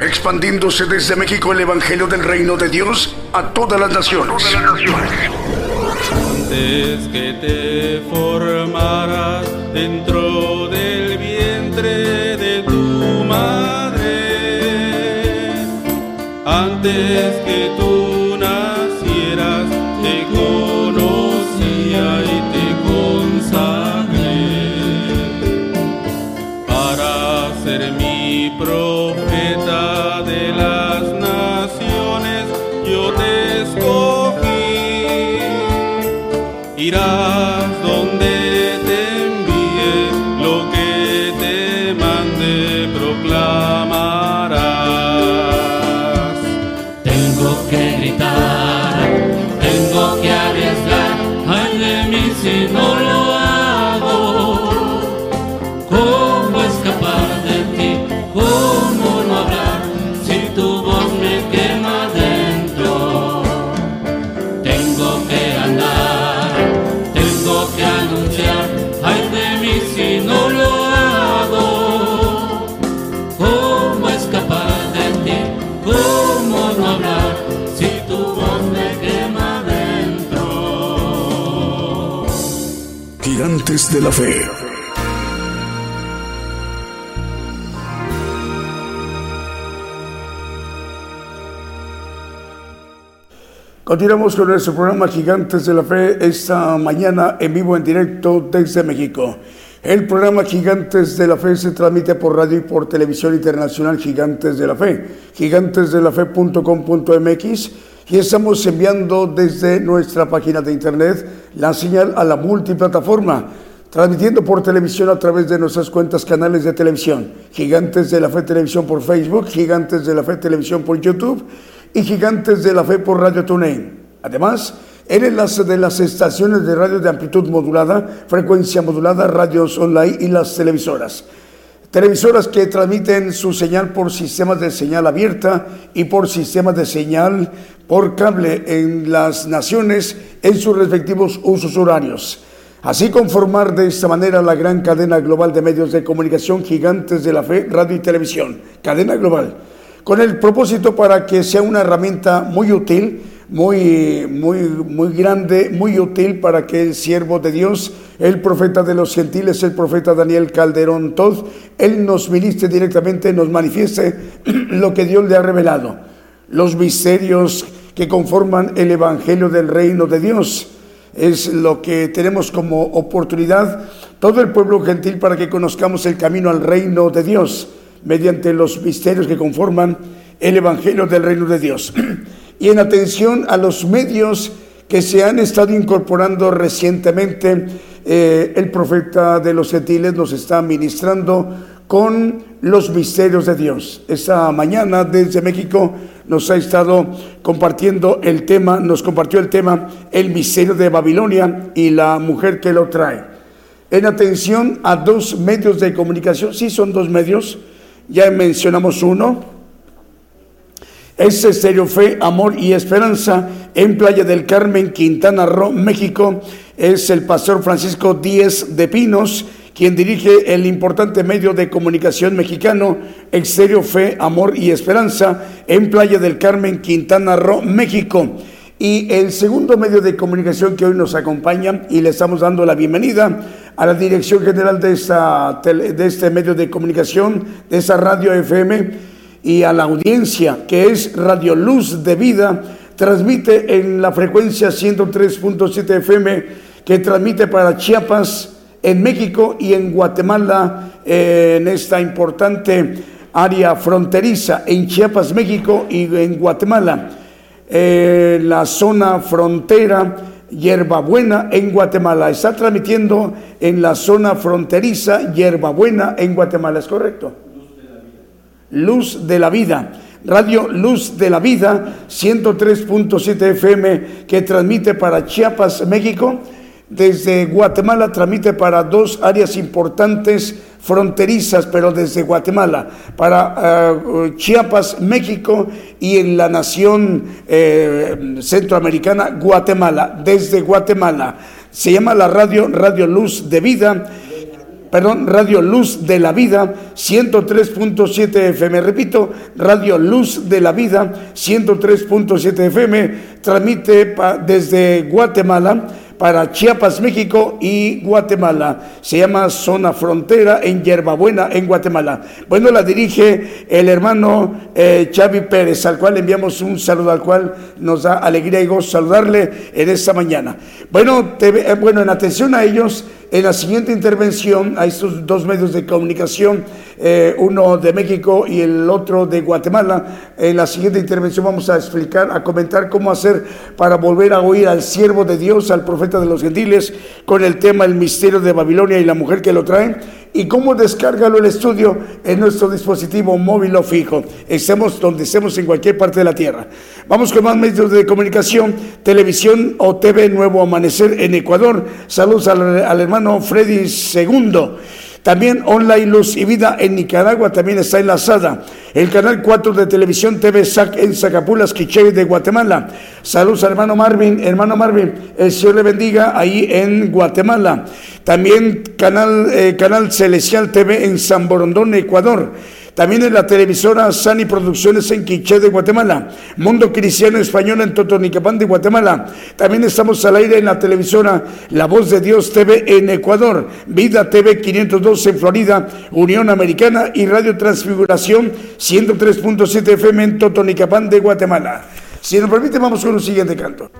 expandiéndose desde México el Evangelio del Reino de Dios a todas las naciones. Antes que te formaras dentro del vientre de tu madre, antes que tú De la Fe. Continuamos con nuestro programa Gigantes de la Fe esta mañana en vivo en directo desde México. El programa Gigantes de la Fe se transmite por radio y por televisión internacional Gigantes de la Fe, gigantesdelafe.com.mx y estamos enviando desde nuestra página de internet la señal a la multiplataforma, transmitiendo por televisión a través de nuestras cuentas canales de televisión, Gigantes de la Fe Televisión por Facebook, Gigantes de la Fe Televisión por YouTube y Gigantes de la Fe por Radio TuneIn. Además, el enlace de las estaciones de radio de amplitud modulada, frecuencia modulada, radios online y las televisoras. Televisoras que transmiten su señal por sistemas de señal abierta y por sistemas de señal por cable en las naciones en sus respectivos usos horarios. Así conformar de esta manera la gran cadena global de medios de comunicación gigantes de la fe, radio y televisión. Cadena global con el propósito para que sea una herramienta muy útil, muy, muy, muy grande, muy útil para que el siervo de Dios, el profeta de los gentiles, el profeta Daniel Calderón Todd, él nos ministre directamente, nos manifieste lo que Dios le ha revelado, los misterios que conforman el Evangelio del Reino de Dios. Es lo que tenemos como oportunidad todo el pueblo gentil para que conozcamos el camino al reino de Dios mediante los misterios que conforman el Evangelio del Reino de Dios. Y en atención a los medios que se han estado incorporando recientemente, eh, el profeta de los gentiles nos está ministrando con los misterios de Dios. Esta mañana desde México nos ha estado compartiendo el tema, nos compartió el tema, el misterio de Babilonia y la mujer que lo trae. En atención a dos medios de comunicación, sí son dos medios, ya mencionamos uno. Es Estéreo Fe, Amor y Esperanza en Playa del Carmen, Quintana Roo, México. Es el pastor Francisco Díez de Pinos quien dirige el importante medio de comunicación mexicano Exterior Fe, Amor y Esperanza en Playa del Carmen, Quintana Roo, México. Y el segundo medio de comunicación que hoy nos acompaña y le estamos dando la bienvenida a la dirección general de, esta, de este medio de comunicación, de esa radio FM y a la audiencia que es Radio Luz de Vida, transmite en la frecuencia 103.7 FM que transmite para Chiapas, en México y en Guatemala, eh, en esta importante área fronteriza, en Chiapas, México y en Guatemala. Eh, la zona frontera Hierbabuena en Guatemala. Está transmitiendo en la zona fronteriza Hierbabuena en Guatemala, ¿es correcto? Luz de la Vida. Radio Luz de la Vida, 103.7 FM, que transmite para Chiapas, México. Desde Guatemala transmite para dos áreas importantes fronterizas, pero desde Guatemala, para uh, Chiapas, México y en la nación eh, centroamericana, Guatemala, desde Guatemala. Se llama la radio Radio Luz de Vida perdón, Radio Luz de la Vida, 103.7 FM. Repito, Radio Luz de la Vida, 103.7 FM, transmite desde Guatemala para Chiapas, México y Guatemala. Se llama Zona Frontera en Yerbabuena, en Guatemala. Bueno, la dirige el hermano eh, Xavi Pérez, al cual enviamos un saludo, al cual nos da alegría y gozo saludarle en esta mañana. Bueno, te, eh, bueno en atención a ellos, En la siguiente intervención, a estos dos medios de comunicación, eh, uno de México y el otro de Guatemala, en la siguiente intervención vamos a explicar, a comentar cómo hacer para volver a oír al siervo de Dios, al profeta de los gentiles, con el tema El misterio de Babilonia y la mujer que lo trae y cómo descargarlo el estudio en nuestro dispositivo móvil o fijo. Estemos donde estemos en cualquier parte de la Tierra. Vamos con más medios de comunicación, televisión o TV Nuevo Amanecer en Ecuador. Saludos al, hermano Freddy Segundo. También Online Luz y Vida en Nicaragua también está enlazada. El canal 4 de televisión TV en Zacapulas, Quiché de Guatemala. Saludos hermano Marvin. Hermano Marvin, el Señor le bendiga ahí en Guatemala. También canal, eh, canal Celestial TV en San Borondón, Ecuador. También en la televisora Sani Producciones en Quiché de Guatemala. Mundo Cristiano Español en Totonicapán de Guatemala. También estamos al aire en la televisora La Voz de Dios TV en Ecuador. Vida TV 502 en Florida. Unión Americana y Radio Transfiguración 103.7 FM en Totonicapán de Guatemala. Si nos permite, vamos con un siguiente canto.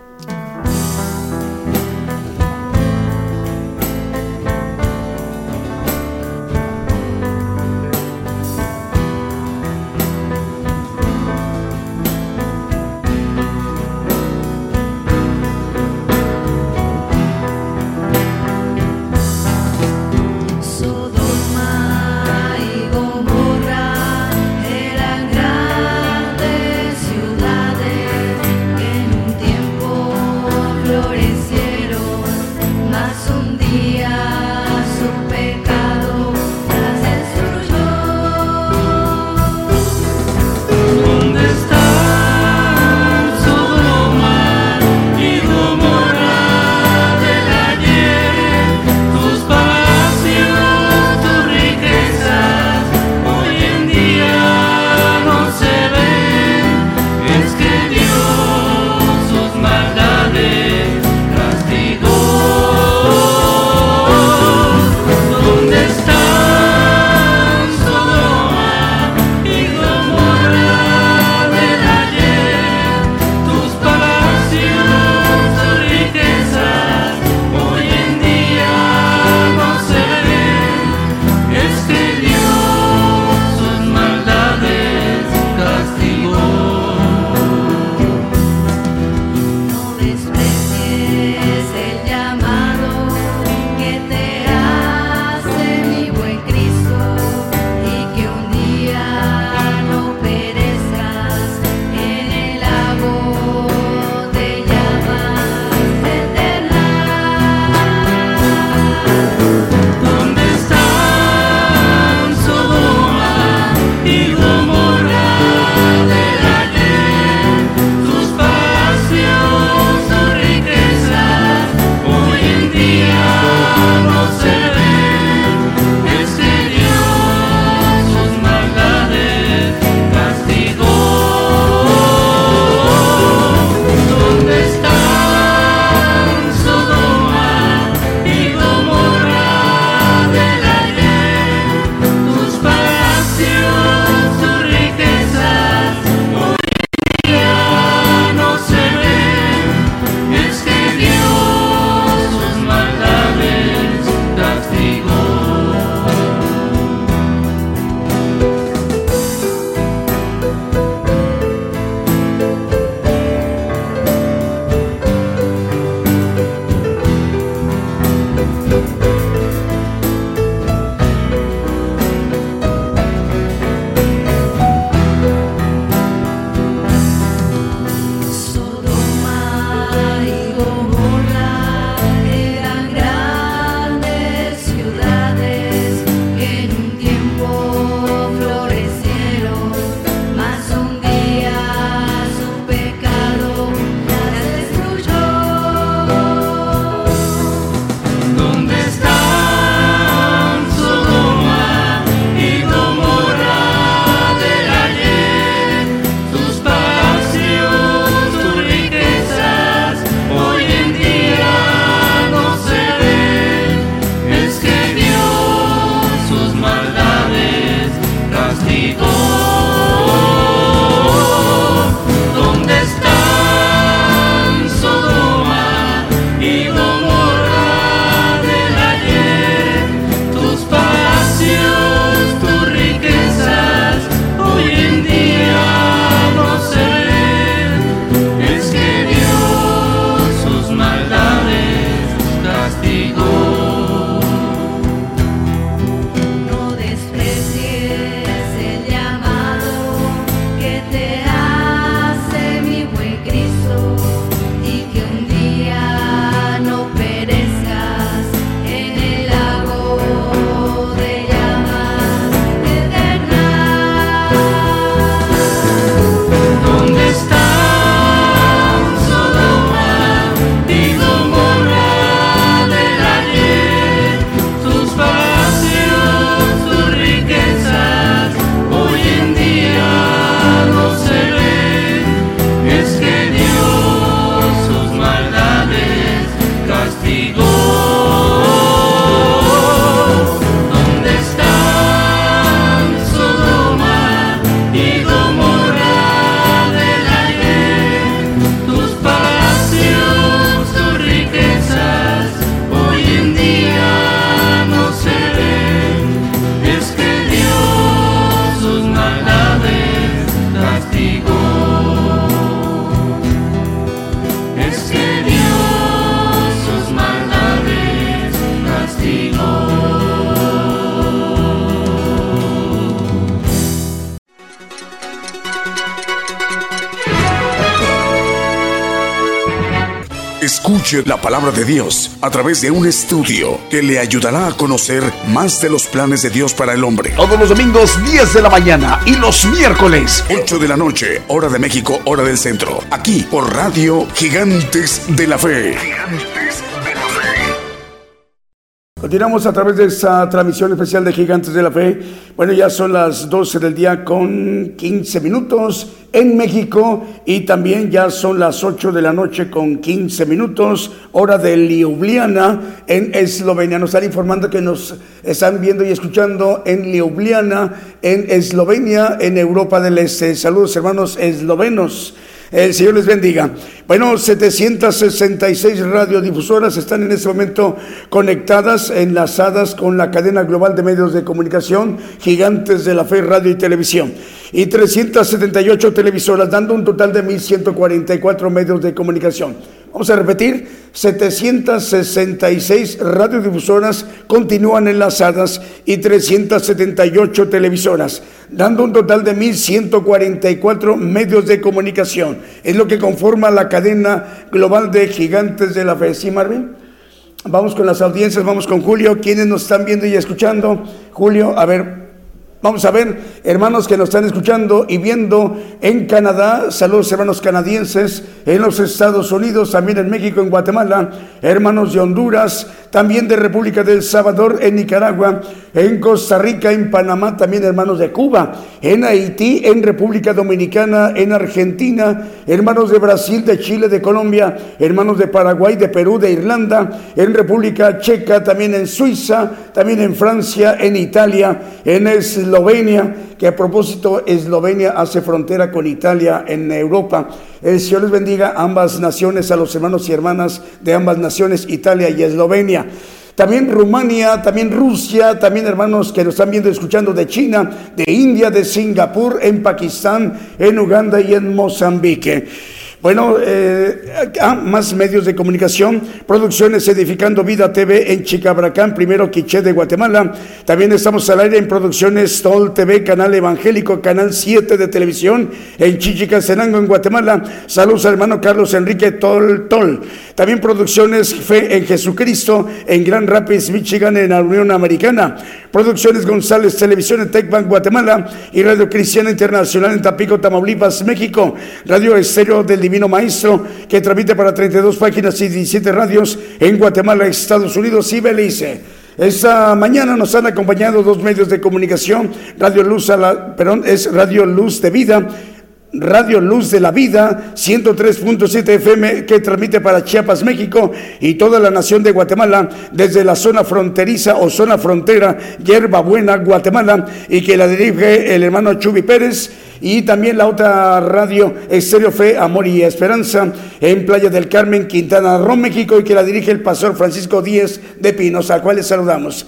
Palabra de Dios a través de un estudio que le ayudará a conocer más de los planes de Dios para el hombre. Todos los domingos 10 de la mañana y los miércoles 8 de la noche, hora de México, hora del centro. Aquí por Radio Gigantes de la Fe. Continuamos a través de esta transmisión especial de Gigantes de la Fe. Bueno, ya son las 12 del día con 15 minutos en México y también ya son las 8 de la noche con 15 minutos, hora de Ljubljana en Eslovenia. Nos están informando que nos están viendo y escuchando en Ljubljana, en Eslovenia, en Europa del Este. Saludos hermanos eslovenos. El Señor les bendiga. Bueno, 766 radiodifusoras están en este momento conectadas, enlazadas con la cadena global de medios de comunicación, gigantes de la fe, radio y televisión. Y 378 televisoras, dando un total de 1.144 medios de comunicación. Vamos a repetir, 766 radiodifusoras continúan enlazadas y 378 televisoras, dando un total de 1.144 medios de comunicación. Es lo que conforma la cadena global de gigantes de la fe. ¿Sí, Marvin? Vamos con las audiencias, vamos con Julio. ¿Quiénes nos están viendo y escuchando? Julio, a ver, Vamos a ver, hermanos que nos están escuchando y viendo en Canadá, saludos hermanos canadienses, en los Estados Unidos, también en México, en Guatemala, hermanos de Honduras, también de República del Salvador, en Nicaragua, en Costa Rica, en Panamá, también hermanos de Cuba, en Haití, en República Dominicana, en Argentina, hermanos de Brasil, de Chile, de Colombia, hermanos de Paraguay, de Perú, de Irlanda, en República Checa, también en Suiza, también en Francia, en Italia, en Eslovenia, que a propósito Eslovenia hace frontera con Italia en Europa. El Señor les bendiga ambas naciones, a los hermanos y hermanas de ambas naciones, Italia y Eslovenia. También Rumania, también Rusia, también hermanos que nos están viendo y escuchando de China, de India, de Singapur, en Pakistán, en Uganda y en Mozambique. Bueno, eh, ah, más medios de comunicación, producciones Edificando Vida TV en Chicabracán, primero Quiché de Guatemala. También estamos al aire en producciones Tol TV, canal evangélico, canal 7 de televisión en Chichicastenango, en Guatemala. Saludos al hermano Carlos Enrique Tol Tol. También producciones Fe en Jesucristo en Grand Rapids, Michigan, en la Unión Americana. Producciones González Televisión en Tecban, Guatemala. Y Radio Cristiana Internacional en Tapico, Tamaulipas, México. Radio Estéreo del Divino Maestro que transmite para 32 páginas y 17 radios en Guatemala, Estados Unidos y Belice. Esta mañana nos han acompañado dos medios de comunicación, Radio Luz, a la, perdón, es Radio Luz de Vida Radio Luz de la Vida, 103.7 FM, que transmite para Chiapas, México y toda la nación de Guatemala, desde la zona fronteriza o zona frontera, Yerba Buena, Guatemala, y que la dirige el hermano Chubi Pérez, y también la otra radio Estéreo Fe, Amor y Esperanza, en Playa del Carmen, Quintana Roo, México, y que la dirige el pastor Francisco Díez de Pinos, al cual les saludamos.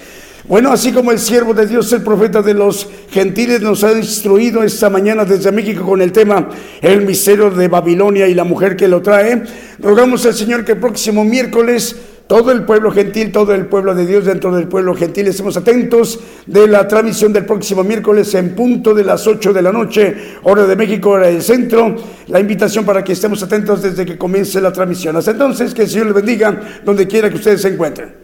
Bueno, así como el siervo de Dios, el profeta de los gentiles, nos ha instruido esta mañana desde México con el tema El misterio de Babilonia y la mujer que lo trae, rogamos al Señor que el próximo miércoles todo el pueblo gentil, todo el pueblo de Dios dentro del pueblo gentil, estemos atentos de la transmisión del próximo miércoles en punto de las 8 de la noche, hora de México, hora del centro. La invitación para que estemos atentos desde que comience la transmisión. Hasta entonces, que el Señor les bendiga donde quiera que ustedes se encuentren.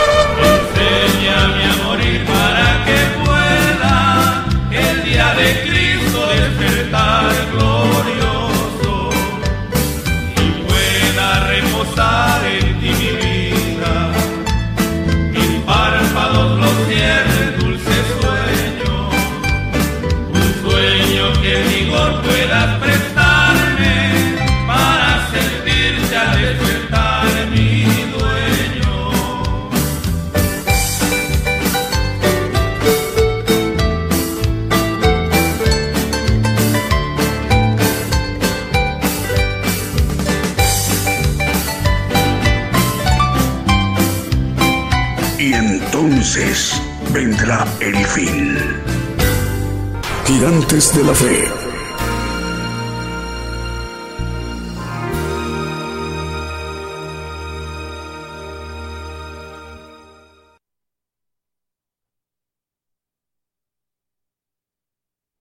De la